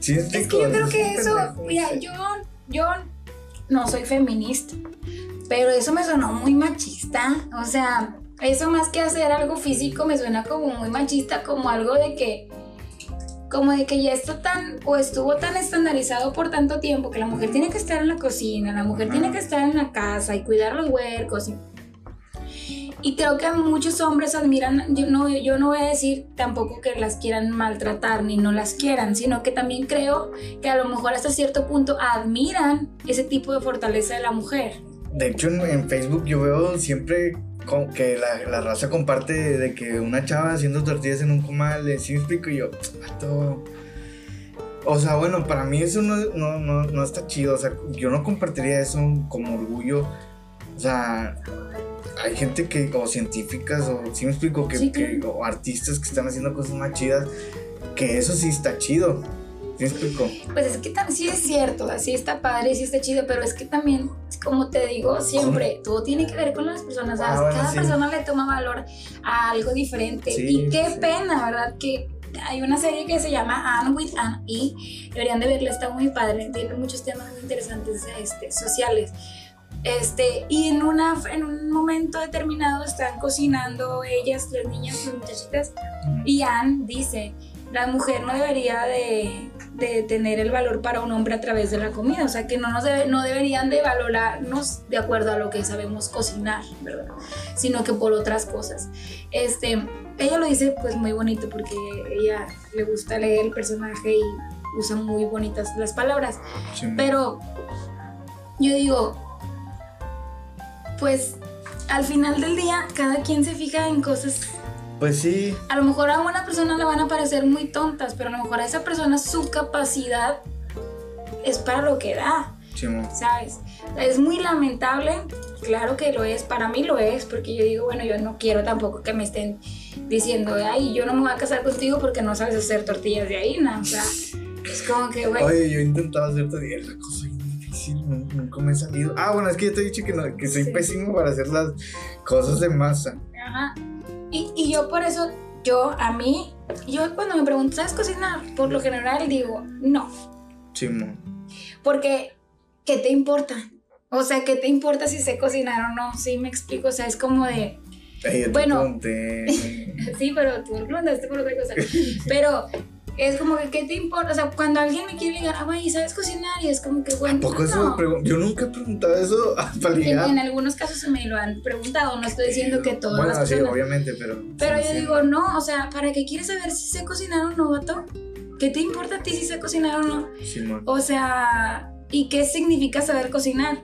Sí, Es que yo creo que eso, mira, yo, yo no soy feminista, pero eso me sonó muy machista. O sea, eso más que hacer algo físico me suena como muy machista, como algo de que, como de que ya está tan, o estuvo tan estandarizado por tanto tiempo que la mujer tiene que estar en la cocina, la mujer tiene que estar en la casa y cuidar los huercos. Y, y creo que muchos hombres admiran, yo no, yo no voy a decir tampoco que las quieran maltratar ni no las quieran, sino que también creo que a lo mejor hasta cierto punto admiran ese tipo de fortaleza de la mujer. De hecho, en, en Facebook yo veo siempre que la, la raza comparte de, que una chava haciendo tortillas en un comal, de sí me explico y yo, vato, O sea, bueno, para mí eso no, no, no, no está chido. O sea, yo no compartiría eso como orgullo. O sea, hay gente que, o científicas, o si me explico, que, Sí, que- o artistas que están haciendo cosas más chidas, que eso sí está chido. ¿Sí me explico? Pues es que sí es cierto, así está padre, sí está chido, pero es que también, como te digo siempre, todo tiene que ver con las personas, ¿sabes? Ah, bueno, Cada sí. persona le toma valor a algo diferente. Sí, y qué sí. pena, ¿verdad? Que hay una serie que se llama Anne with Anne y deberían de verla, está muy padre, tiene muchos temas muy interesantes este, sociales. Este, y en, una, en un momento determinado están cocinando ellas, las niñas, las muchachitas, y Anne dice, la mujer no debería de, de tener el valor para un hombre a través de la comida, o sea que no, nos debe- no deberían de valorarnos de acuerdo a lo que sabemos cocinar, ¿verdad? Sino que por otras cosas. Este, ella lo dice pues muy bonito porque ella le gusta leer el personaje y usa muy bonitas las palabras, Sí, pero yo digo, pues al final del día cada quien se fija en cosas Pues sí, a lo mejor a una persona le van a parecer muy tontas, pero a lo mejor a esa persona su capacidad es para lo que da, Simón. ¿sabes? Es muy lamentable, claro que lo es, para mí lo es, porque yo digo, bueno, yo no quiero tampoco que me estén diciendo, ay, yo no me voy a casar contigo porque no sabes hacer tortillas de harina, o sea, es como que, güey, Oye, yo he intentado hacer todavía la cosa difícil, nun- nunca me he salido. Ah, bueno, es que yo te he dicho que, no, que soy Sí. pésimo para hacer las cosas de masa. Ajá. Y, y yo por eso, yo a mí, yo cuando me preguntan, ¿sabes cocinar? Por lo general digo, no. Simón. Porque, ¿qué te importa? O sea, ¿qué te importa si sé cocinar o no? Sí, me explico. O sea, es como de, Bueno. sí, pero tú me preguntaste por otra cosa. Pero es como que, ¿qué te importa? O sea, cuando alguien me quiere ligar, ah, güey, ¿sabes cocinar? Y es como que, bueno, ¿Poco eso no. pregun- Yo nunca he preguntado eso para ligar. en algunos casos me lo han preguntado, no estoy diciendo que todas Bueno, las sí, personas. obviamente, pero. Pero sí, yo sí. digo, no, o sea, ¿para qué quieres saber si sé cocinar o no, vato? ¿Qué te importa a ti si sé cocinar o no? Simón. O sea, ¿y qué significa saber cocinar?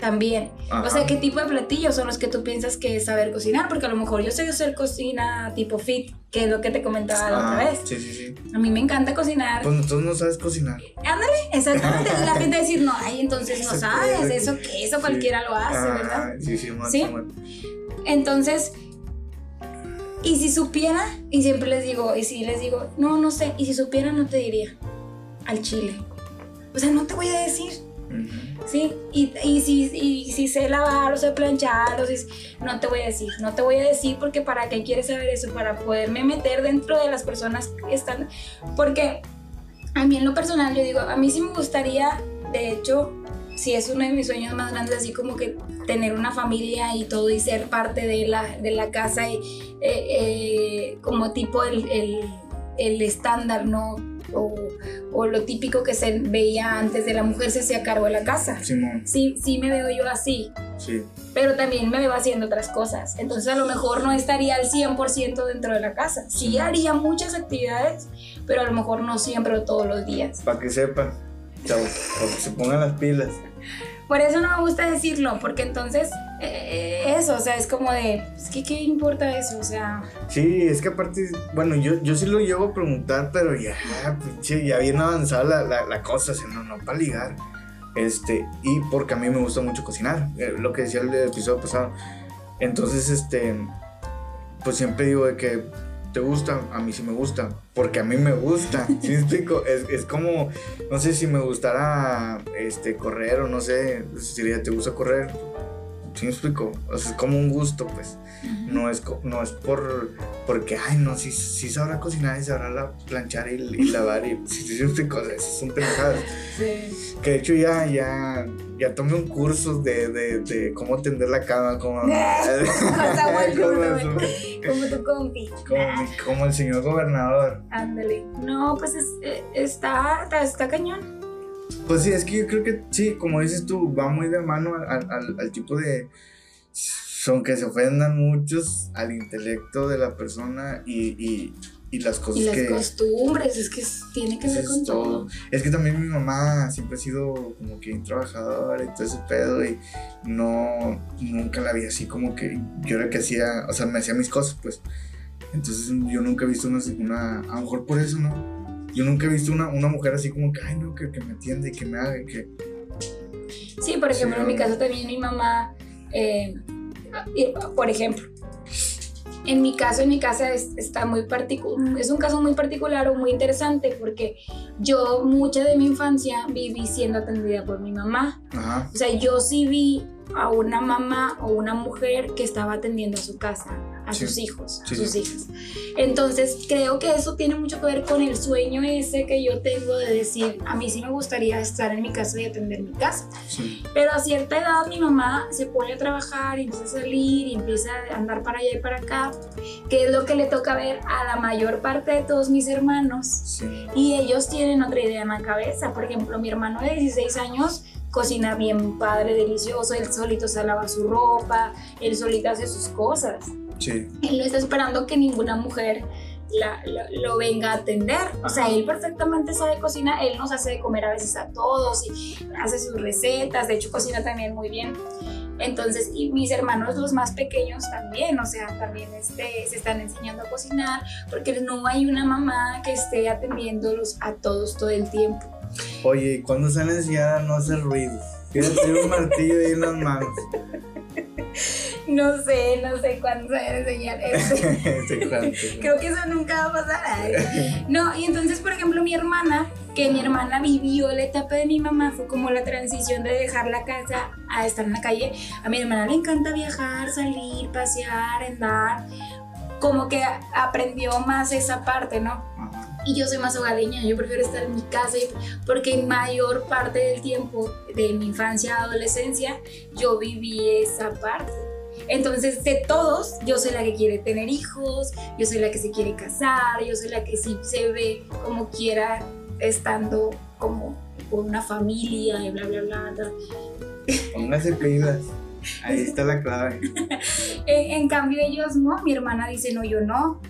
También. Ajá. O sea, ¿qué tipo de platillos son los que tú piensas que es saber cocinar? Porque a lo mejor yo sé hacer cocina tipo fit, que es lo que te comentaba la Ah, otra vez. Sí, sí, sí. A mí me encanta cocinar. Pues entonces no sabes cocinar. Ándale, exactamente. La gente decir, no, ay, entonces no sabes, eso que eso Sí. cualquiera lo hace, Ah, ¿verdad? Sí. ¿Sí? Simón. Entonces, y si supiera, y siempre les digo, y si les digo, no, no sé, y si supiera no te diría, al chile. O sea, no te voy a decir. Sí, y, y, si, y si sé lavar o sé planchar, o si, no te voy a decir, no te voy a decir porque para qué quieres saber eso, para poderme meter dentro de las personas que están, porque a mí en lo personal yo digo, a mí sí me gustaría, de hecho, si es uno de mis sueños más grandes, así como que tener una familia y todo y ser parte de la, de la casa y eh, eh, como tipo el, el, el estándar, ¿no? O lo típico que se veía antes de la mujer se hacía cargo de la casa. Simón. Sí, sí me veo yo así, Sí. pero también me veo haciendo otras cosas. Entonces a lo mejor no estaría al 100% dentro de la casa. Sí haría muchas actividades, pero a lo mejor no siempre o todos los días. Para que sepan, chavos, se pongan las pilas. Por eso no me gusta decirlo, porque entonces eh, eso, o sea, es como de, qué importa eso, o sea, Sí, es que aparte, bueno, yo, yo sí lo llevo a preguntar, pero ya, pinche, ya bien avanzada la, la, la cosa, o sea, no, no para ligar. Este, y porque a mí me gusta mucho cocinar, eh, lo que decía el episodio pasado. Entonces, este, pues siempre digo de que te gusta, a mí sí me gusta, porque a mí me gusta, ¿sí me explico? Es, es como, no sé si me gustara, este, correr o no sé, si diría, ¿te gusta correr? ¿Sí me explico? O sea, es como un gusto, pues no es, no es por porque, ay, no, sí, sí sabrá cocinar y sabrá la, planchar y, y lavar y sí, sí, sí, cosas, esas son pendejadas. sí. Que de hecho ya, ya, ya tomé un curso de, de, de cómo tender la cama, como, como, como tu compi. como como el señor gobernador. Ándale. No, pues es- eh, está, está, está cañón. Pues sí, es que yo creo que sí, como dices tú, va muy de mano al, al- al- al tipo de. Aunque se ofendan muchos al intelecto de la persona y, y, y las cosas Y las que. costumbres, es que tiene que ver con todo. todo. Es que también mi mamá siempre ha sido como que un trabajadora y todo ese pedo y no, nunca la vi así como que yo era que hacía, o sea, me hacía mis cosas, pues. Entonces yo nunca he visto una, una a lo mejor por eso, ¿no? Yo nunca he visto una, una mujer así como que, ay, no, que, que me atiende, que me haga, que... Sí, por ejemplo, Sí, en mi caso también mi mamá, eh, por ejemplo, en mi caso, en mi casa es, está muy particular, es un caso muy particular o muy interesante porque yo mucha de mi infancia viví siendo atendida por mi mamá. Ajá. O sea, yo sí vi a una mamá o una mujer que estaba atendiendo a su casa, a Sí. sus hijos, a sus sí. hijas. Entonces, creo que eso tiene mucho que ver con el sueño ese que yo tengo de decir, a mí sí me gustaría estar en mi casa y atender mi casa. Pero a cierta edad mi mamá se pone a trabajar y empieza a salir y empieza a andar para allá y para acá, que es lo que le toca ver a la mayor parte de todos mis hermanos. Y ellos tienen otra idea en la cabeza. Por ejemplo, mi hermano de 16 años cocina bien padre, delicioso, él solito se lava su ropa, él solito hace sus cosas. Sí. Él no está esperando que ninguna mujer la- la- lo venga a atender. O sea, él perfectamente sabe cocinar, él nos hace de comer a veces a todos y hace sus recetas, de hecho cocina también muy bien. Entonces, y mis hermanos los más pequeños también, o sea, también este, se están enseñando a cocinar, porque no hay una mamá que esté atendiéndolos a todos todo el tiempo. Oye, ¿y cuándo se a no hacer ruido? Quiero tener un martillo ahí en las manos. No sé, no sé cuándo se va a enseñar eso. Creo que eso nunca va a pasar. Ay. No, y entonces, por ejemplo, mi hermana, que mi hermana vivió la etapa de mi mamá, fue como la transición de dejar la casa a estar en la calle. A mi hermana le encanta viajar, salir, pasear, andar. Como que aprendió más esa parte, ¿no? Ajá. Y yo soy más hogareña, yo prefiero estar en mi casa porque en mayor parte del tiempo de mi infancia, adolescencia, yo viví esa parte. Entonces, de todos, yo soy la que quiere tener hijos, yo soy la que se quiere casar, yo soy la que sí se ve como quiera estando como con una familia y bla, bla, bla. bla. Póngase pilas. Ahí está la clave. En, en cambio, ellos no, mi hermana dice, no, yo no.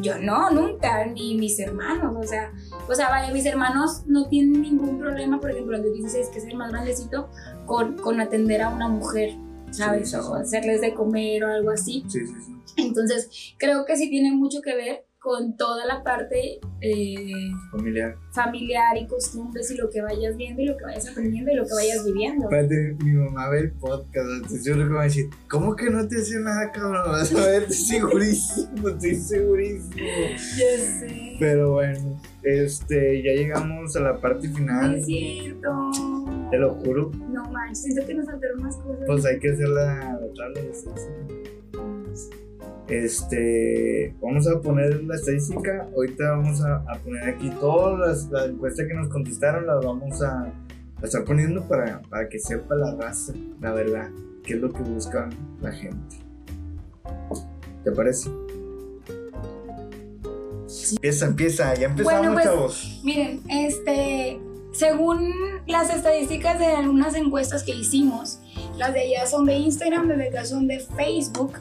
Yo no, nunca, ni mis hermanos, o sea, o sea, vaya, mis hermanos no tienen ningún problema, por ejemplo, el de 16, que es el más grandecito, con, con atender a una mujer, ¿sabes? Sí, sí, sí. O hacerles de comer o algo así. Sí, sí, sí. Entonces, creo que sí tiene mucho que ver con toda la parte eh, Familiar. familiar y costumbres y lo que vayas viendo y lo que vayas aprendiendo y lo que vayas viviendo. Espérate, mi mamá ve el podcast, entonces yo creo que va a decir, ¿cómo que no te hace nada, cabrón? Vas a ver, estoy segurísimo, estoy segurísimo. Ya sé. Pero bueno, este, ya llegamos a la parte final, es cierto. te lo juro. No manches, siento que nos faltaron más cosas. Pues hay que hacer la, la tabla de. Este, vamos a poner la estadística. Ahorita vamos a, a poner aquí todas las, las encuestas que nos contestaron, las vamos a, a estar poniendo para, para que sepa la raza, la verdad, qué es lo que busca la gente. ¿Te parece? Empieza, empieza, ya empezamos, Bueno, pues, chavos. Miren, este, según las estadísticas de algunas encuestas que hicimos, las de allá son de Instagram, las de acá son de Facebook.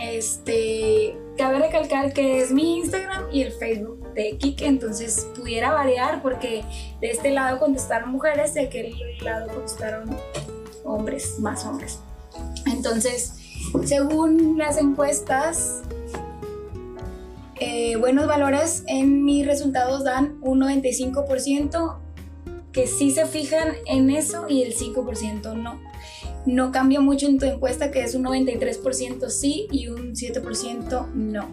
Este, cabe recalcar que es mi Instagram y el Facebook de Kike, entonces pudiera variar porque de este lado contestaron mujeres, de aquel lado contestaron hombres, más hombres. Entonces, según las encuestas, eh, buenos valores en mis resultados dan un 95% que sí se fijan en eso y el 5% no. No cambia mucho en tu encuesta que es un 93% sí y un 7% no.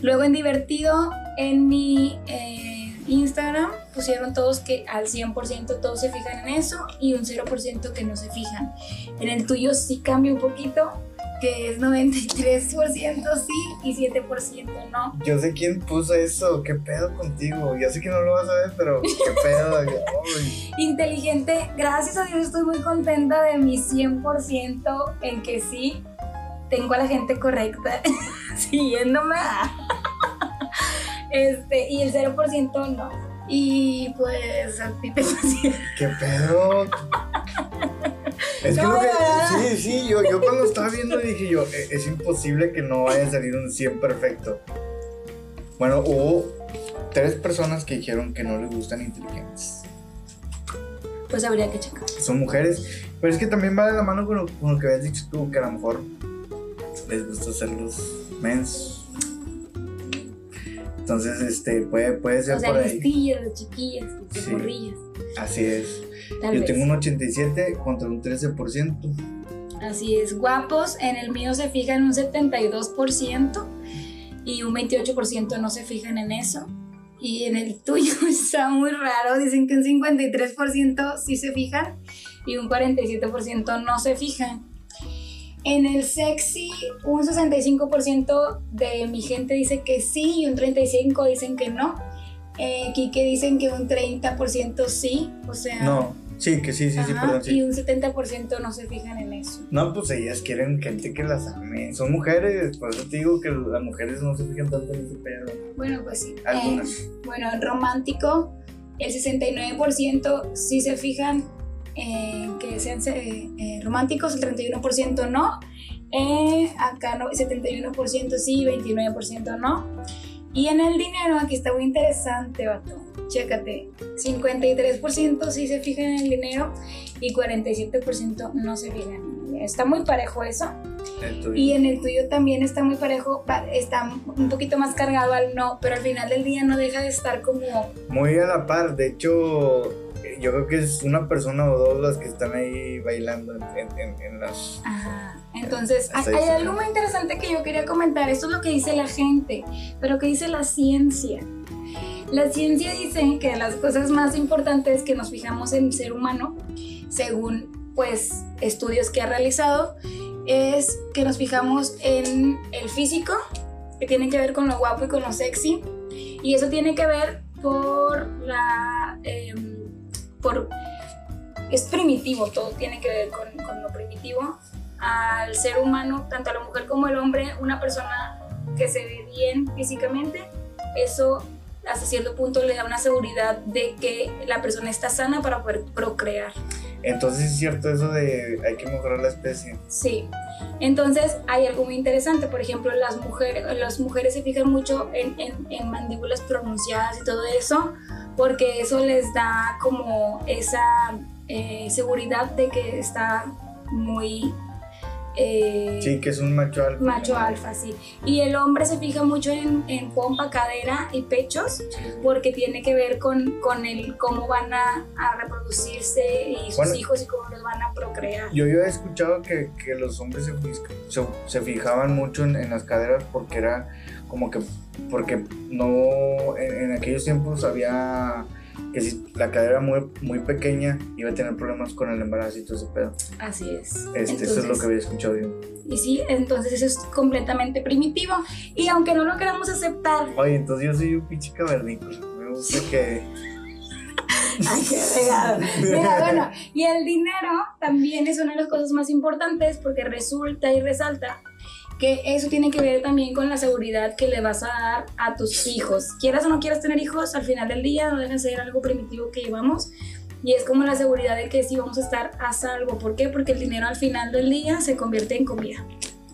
Luego en divertido, en mi eh, Instagram pusieron todos que al 100% todos se fijan en eso y un 0% que no se fijan. En el tuyo sí cambia un poquito, que es 93% sí y 7% no. Yo sé quién puso eso, qué pedo contigo. Yo sé que no lo vas a ver, pero qué pedo. Ay. Inteligente, gracias a Dios estoy muy contenta de mi 100% en que sí tengo a la gente correcta siguiéndome. Este, y el 0% no. Y pues a ti te pusieron. ¿Qué pedo? Es que No, lo que. verdad. Sí, sí, yo, yo cuando estaba viendo dije yo, "E- es imposible que no vaya a salir un 100 perfecto. Bueno, hubo tres personas que dijeron que no les gustan inteligentes. Pues habría que checar. Son mujeres, pero es que también va de la mano con lo, con lo que habías dicho tú, que a lo mejor les gusta hacerlos mensos. Entonces, este, puede, puede ser O sea, por ahí. listillas, las chiquillas, las Sí. Así es. Tal Yo vez. tengo un 87 contra un 13%. Así es, guapos, en el mío se fijan un 72% y un 28% no se fijan en eso. Y en el tuyo está muy raro, dicen que un 53% sí se fijan y un 47% no se fijan. En el sexy, un 65% de mi gente dice que sí y un 35% dicen que no. Eh, Quique dicen que un 30% sí, o sea... No, sí, que sí, sí, sí, ajá, perdón, Y sí. un 70% no se fijan en eso. No, pues ellas quieren gente que las ame. Son mujeres, por eso te digo que las mujeres no se fijan tanto en ese pedo. Bueno, pues sí. Algunas. Eh, bueno, en romántico, el 69% sí se fijan en que sean eh, eh, románticos, el 31% no. Eh, acá no, 71% sí, 29% no. Y en el dinero, aquí está muy interesante, vato. Chécate, 53% sí se fijan en el dinero y 47% no se fijan en el dinero. Está muy parejo eso. Y en el tuyo también está muy parejo, está un poquito más cargado al no, pero al final del día no deja de estar como, Muy a la par, de hecho, yo creo que es una persona o dos las que están ahí bailando en- en- en las... ajá. Entonces, hay, algo muy interesante que yo quería comentar, esto es lo que dice la gente, pero que dice la ciencia. La ciencia dice que las cosas más importantes que nos fijamos en el ser humano, según pues estudios que ha realizado, es que nos fijamos en el físico, que tiene que ver con lo guapo y con lo sexy, y eso tiene que ver por la... em, por, es primitivo, todo tiene que ver con, con lo primitivo. Al ser humano, tanto a la mujer como al hombre, una persona que se ve bien físicamente, eso hasta cierto punto le da una seguridad de que la persona está sana para poder procrear. Entonces es cierto eso de hay que mejorar la especie. Sí. Entonces hay algo muy interesante, por ejemplo, las mujeres, las mujeres se fijan mucho en, en- en mandíbulas pronunciadas y todo eso, porque eso les da como esa eh, seguridad de que está muy... eh, Sí, que es un macho alfa. Macho alfa, sí. Y el hombre se fija mucho en, en pompa, cadera y pechos, porque tiene que ver con, con el cómo van a, a reproducirse y sus Bueno. hijos y cómo los van a procrear. Yo, yo he escuchado que, que los hombres se, se, se fijaban mucho en, en las caderas porque era como que, porque no, en, en aquellos tiempos había que si la cadera era muy, muy pequeña iba a tener problemas con el embarazo y todo ese pedo. Así es. Este, eso es lo Entonces, que había escuchado yo. Y sí, entonces eso es completamente primitivo. Y aunque no lo queramos aceptar, Oye, entonces yo soy un pinche cavernícola. Me gusta que... Ay, qué regado. Mira, bueno, y el dinero también es una de las cosas más importantes porque resulta y resalta que eso tiene que ver también con la seguridad que le vas a dar a tus hijos. Quieras o no quieras tener hijos, al final del día no deben ser algo primitivo que llevamos. Y es como la seguridad de que sí vamos a estar a salvo. ¿Por qué? Porque el dinero al final del día se convierte en comida.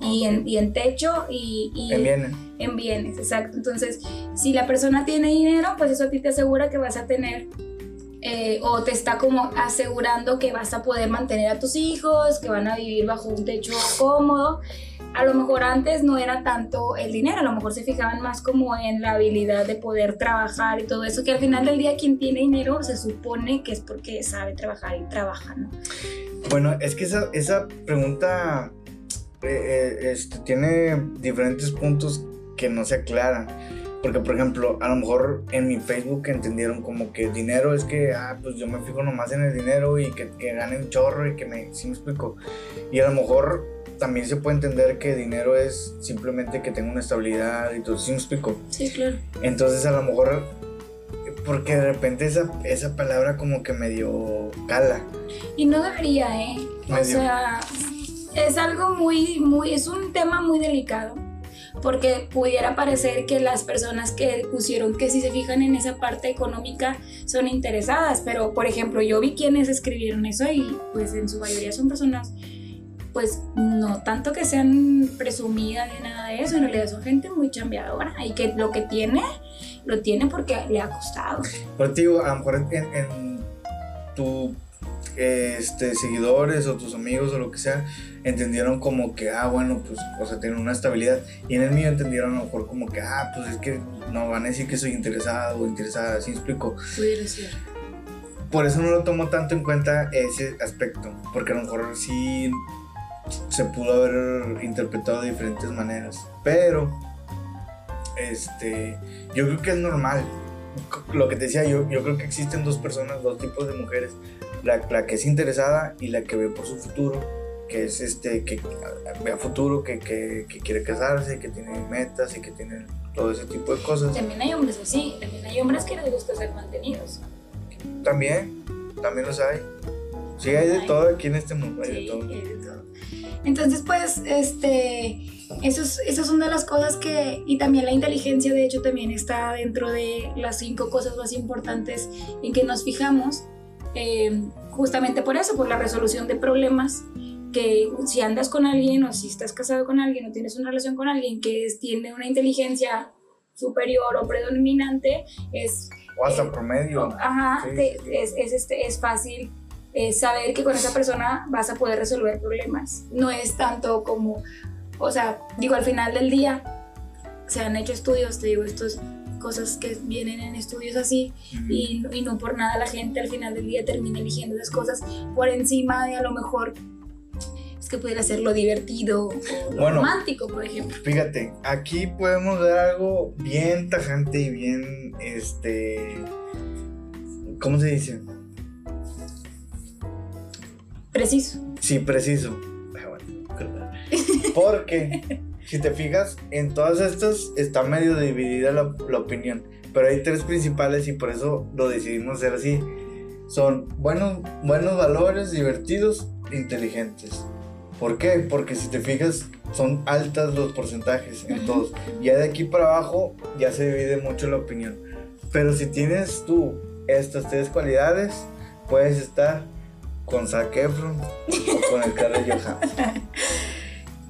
Y en, y en techo y, y En bienes. en bienes, exacto. Entonces, si la persona tiene dinero, pues eso a ti te asegura que vas a tener eh, o te está como asegurando que vas a poder mantener a tus hijos, que van a vivir bajo un techo cómodo. A lo mejor antes no era tanto el dinero, a lo mejor se fijaban más como en la habilidad de poder trabajar y todo eso, que al final del día quien tiene dinero se supone que es porque sabe trabajar y trabaja, ¿no? Bueno, es que esa, esa pregunta eh, eh, este, tiene diferentes puntos que no se aclaran. Porque, por ejemplo, a lo mejor en mi Facebook entendieron como que dinero es que, ah, pues yo me fijo nomás en el dinero y que, que gane un chorro y que me, sí me explico. Y a lo mejor también se puede entender que dinero es simplemente que tenga una estabilidad y todo, sí me explico. Sí, claro. Entonces a lo mejor, porque de repente esa, esa palabra como que medio cala. Y no debería, ¿eh? O sea, es algo muy, muy, es un tema muy delicado. Porque pudiera parecer que las personas que pusieron que si se fijan en esa parte económica son interesadas, pero por ejemplo yo vi quienes escribieron eso y pues en su mayoría son personas pues no tanto que sean presumidas ni nada de eso, en realidad son gente muy chambeadora y que lo que tiene, lo tiene porque le ha costado. Pero digo, a lo mejor en, en tu este, seguidores o tus amigos o lo que sea entendieron como que, ah, bueno, pues, o sea, tienen una estabilidad. Y en el mío entendieron a lo mejor como que, ah, pues es que no van a decir que soy interesado o interesada, ¿sí explico? Pudiera ser. Por eso no lo tomo tanto en cuenta ese aspecto, porque a lo mejor sí se pudo haber interpretado de diferentes maneras. Pero, este, yo creo que es normal. Lo que te decía, yo, yo creo que existen dos personas, dos tipos de mujeres. La, la que es interesada y la que ve por su futuro que es este, que ve a futuro, que, que, que, quiere casarse, que tiene metas y que tiene todo ese tipo de cosas. También hay hombres así, también hay hombres que les gusta ser mantenidos. También, también los hay. Sí, hay de todo aquí en este mundo, hay de todo. Entonces, pues, este, esos, esas son de las cosas que, y también la inteligencia, de hecho, también está dentro de las cinco cosas más importantes en que nos fijamos, eh, justamente por eso, por la resolución de problemas, que si andas con alguien o si estás casado con alguien o tienes una relación con alguien que es- tiene una inteligencia superior o predominante, es O hasta Eh, promedio. Ajá, Sí, te- sí. Es, es, este, es fácil eh, saber que con esa persona vas a poder resolver problemas. No es tanto como, o sea, digo, al final del día se han hecho estudios, te digo, estas cosas que vienen en estudios así y, y no por nada la gente al final del día termina eligiendo esas cosas por encima de a lo mejor es que pudiera ser lo divertido o lo Bueno. romántico, por ejemplo. Fíjate, aquí podemos ver algo bien tajante y bien, este, ¿cómo se dice? Preciso. Sí, preciso. Ah. Porque, si te fijas, en todas estas está medio dividida la, la opinión. Pero hay tres principales y por eso lo decidimos hacer así. Son buenos, buenos valores, divertidos, inteligentes. ¿Por qué? Porque si te fijas, son altas los porcentajes en todos. Ya de aquí para abajo ya se divide mucho la opinión. Pero si tienes tú estas tres cualidades, puedes estar con Zac Efron o con el Johansson.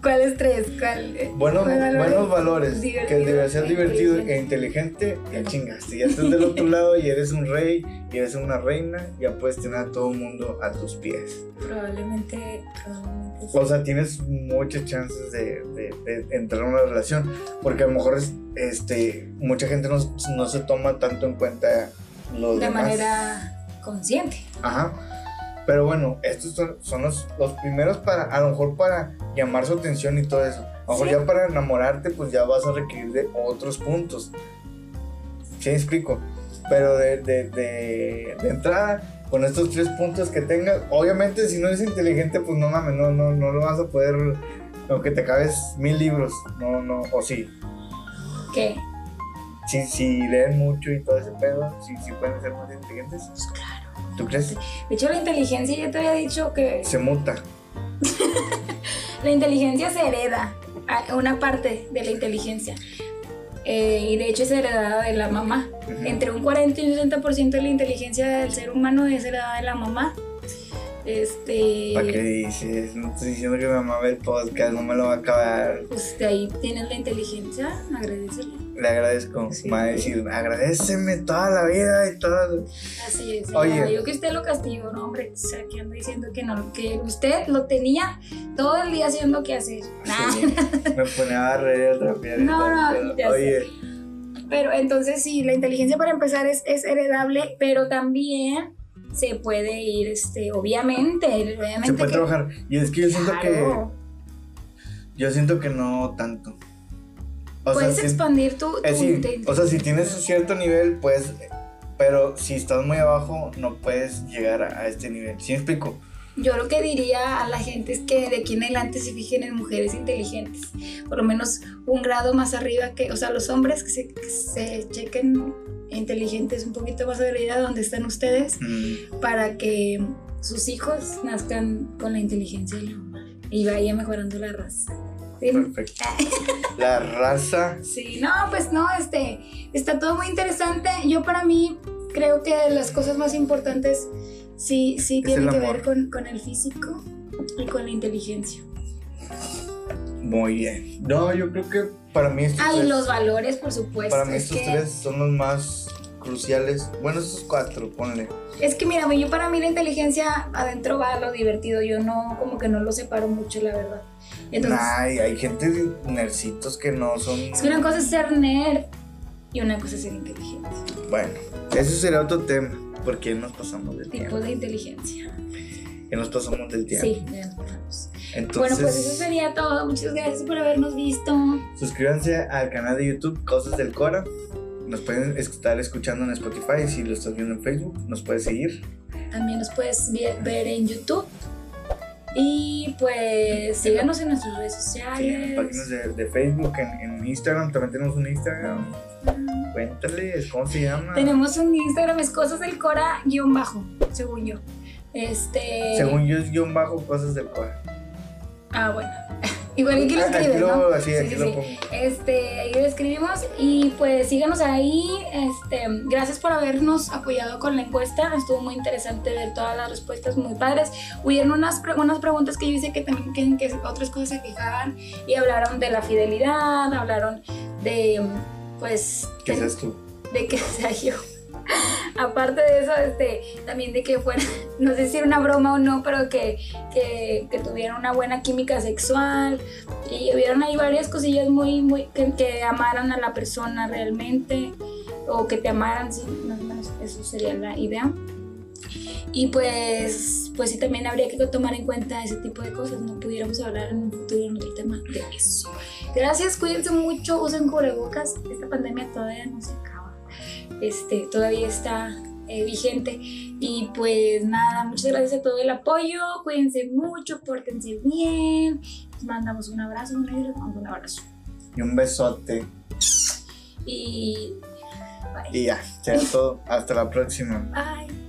¿Cuáles tres? ¿Cuál? eh? Buenos, ¿Cuál valor? buenos valores, que Divertido debe ser divertido inteligente. e inteligente, ya chingaste. Ya estás del otro lado y eres un rey y eres una reina, ya puedes tener a todo el mundo a tus pies. Probablemente, probablemente sí. O sea, tienes muchas chances de, de- de entrar en una relación, porque a lo mejor es, este, mucha gente no, no se toma tanto en cuenta los de demás. manera consciente. Ajá. Pero bueno, estos son, son los, los primeros para, a lo mejor para llamar su atención y todo eso. A lo mejor Sí. ya para enamorarte, pues ya vas a requerir de otros puntos. ¿Sí me explico? Pero de, de, de, de entrada, con estos tres puntos que tengas, obviamente si no eres inteligente, pues no mames, no, no, no lo vas a poder, aunque te acabes mil libros, no, no, o sí. ¿Qué? Si, si leen mucho y todo ese pedo, si, si pueden ser más inteligentes. Pues claro. ¿Tú crees? De hecho, la inteligencia, ya te había dicho que Se muta. la inteligencia se hereda. Una parte de la inteligencia. Eh, y de hecho es heredada de la mamá. Entre un 40 y un 60% de la inteligencia del ser humano es heredada de la mamá. Este. ¿Para qué dices? No estoy diciendo que mamá ve el podcast, no me lo va a acabar. Pues de ahí tienes la inteligencia, agradecele. Le agradezco. Sí. Me va a decir, agradeceme toda la vida y todo. Así es. Oye. yo que usted lo castigo, no, hombre. O sea, que ando diciendo que no, que usted lo tenía todo el día haciendo que hacer. Nah. Me ponía a piedra. y No, todo, no, pero, sé. Oye, Pero entonces sí, la inteligencia para empezar es, es heredable, pero también se puede ir, este, obviamente, obviamente. se puede que- trabajar. Y es que yo siento Claro. que. Yo siento que no tanto. O Puedes expandir tu, tu o sea, si tienes un cierto nivel, pues. Pero si estás muy abajo, no puedes llegar a, a este nivel. ¿Sí me explico? Yo lo que diría a la gente es que de aquí en adelante se fijen en mujeres inteligentes, por lo menos un grado más arriba que, o sea, los hombres que se, que se chequen inteligentes un poquito más arriba de donde están ustedes Mm, para que sus hijos nazcan con la inteligencia de la mamá y vaya mejorando la raza. ¿Sí? perfecto. La raza. Sí, no, pues no, este, está todo muy interesante. Yo para mí creo que las cosas más importantes sí, sí Es el que amor. ver con, con el físico y con la inteligencia. Muy bien. No, yo creo que para mí estos Ah, y tres- los valores, por supuesto. Para mí es estos que tres son los más cruciales. Bueno, esos cuatro, ponle. Es que mira, yo para mí la inteligencia adentro va a lo divertido. Yo no, como que no lo separo mucho, la verdad. Entonces, Ay, hay gente, nercitos que no son. Es que una cosa es ser nerd y una cosa es ser inteligente. Bueno, ese sería otro tema. Porque nos pasamos del tiempo. Tipos de inteligencia. Que nos pasamos del tiempo. Sí, nos pasamos. bueno, pues eso sería todo. Muchas gracias por habernos visto. Suscríbanse al canal de YouTube Cosas del Cora. Nos pueden estar escuchando en Spotify. Si lo estás viendo en Facebook, nos puedes seguir. También nos puedes ver en YouTube. Y pues síganos en nuestras redes sociales. Sí, en páginas de, Facebook, en, Instagram. También tenemos un Instagram. Cuéntales, ¿cómo se llama? Tenemos un Instagram, es cosas del Cora guion bajo, según yo. Este. Según yo es guion bajo cosas del Cora. Ah, bueno. Igual aquí lo escribes, ¿no? Así, aquí lo pongo. Este, ahí lo escribimos y pues síganos ahí. Este, gracias por habernos apoyado con la encuesta. Estuvo muy interesante ver todas las respuestas muy padres. Hubieron unas, unas preguntas que yo hice que también que, que otras cosas se fijaban y hablaron de la fidelidad, hablaron de pues... ¿Qué seas tú? De que sea yo. Aparte de eso, este, también de que fuera, no sé si era una broma o no, pero que, que, tuvieran una buena química sexual y hubieran ahí varias cosillas muy, muy, que, que, amaran a la persona realmente o que te amaran, sí, más o menos eso sería la idea. Y pues, pues sí, también habría que tomar en cuenta ese tipo de cosas, no pudiéramos hablar en un futuro en otro tema de eso. Gracias, cuídense mucho, usen cubrebocas. Esta pandemia todavía no se acaba. Este, todavía está eh, vigente. Y pues nada, muchas gracias a todo el apoyo. Cuídense mucho, pórtense bien. Les mandamos un abrazo, un un abrazo. Y un besote. Y. Y ya, ya todo. Hasta la próxima. Bye.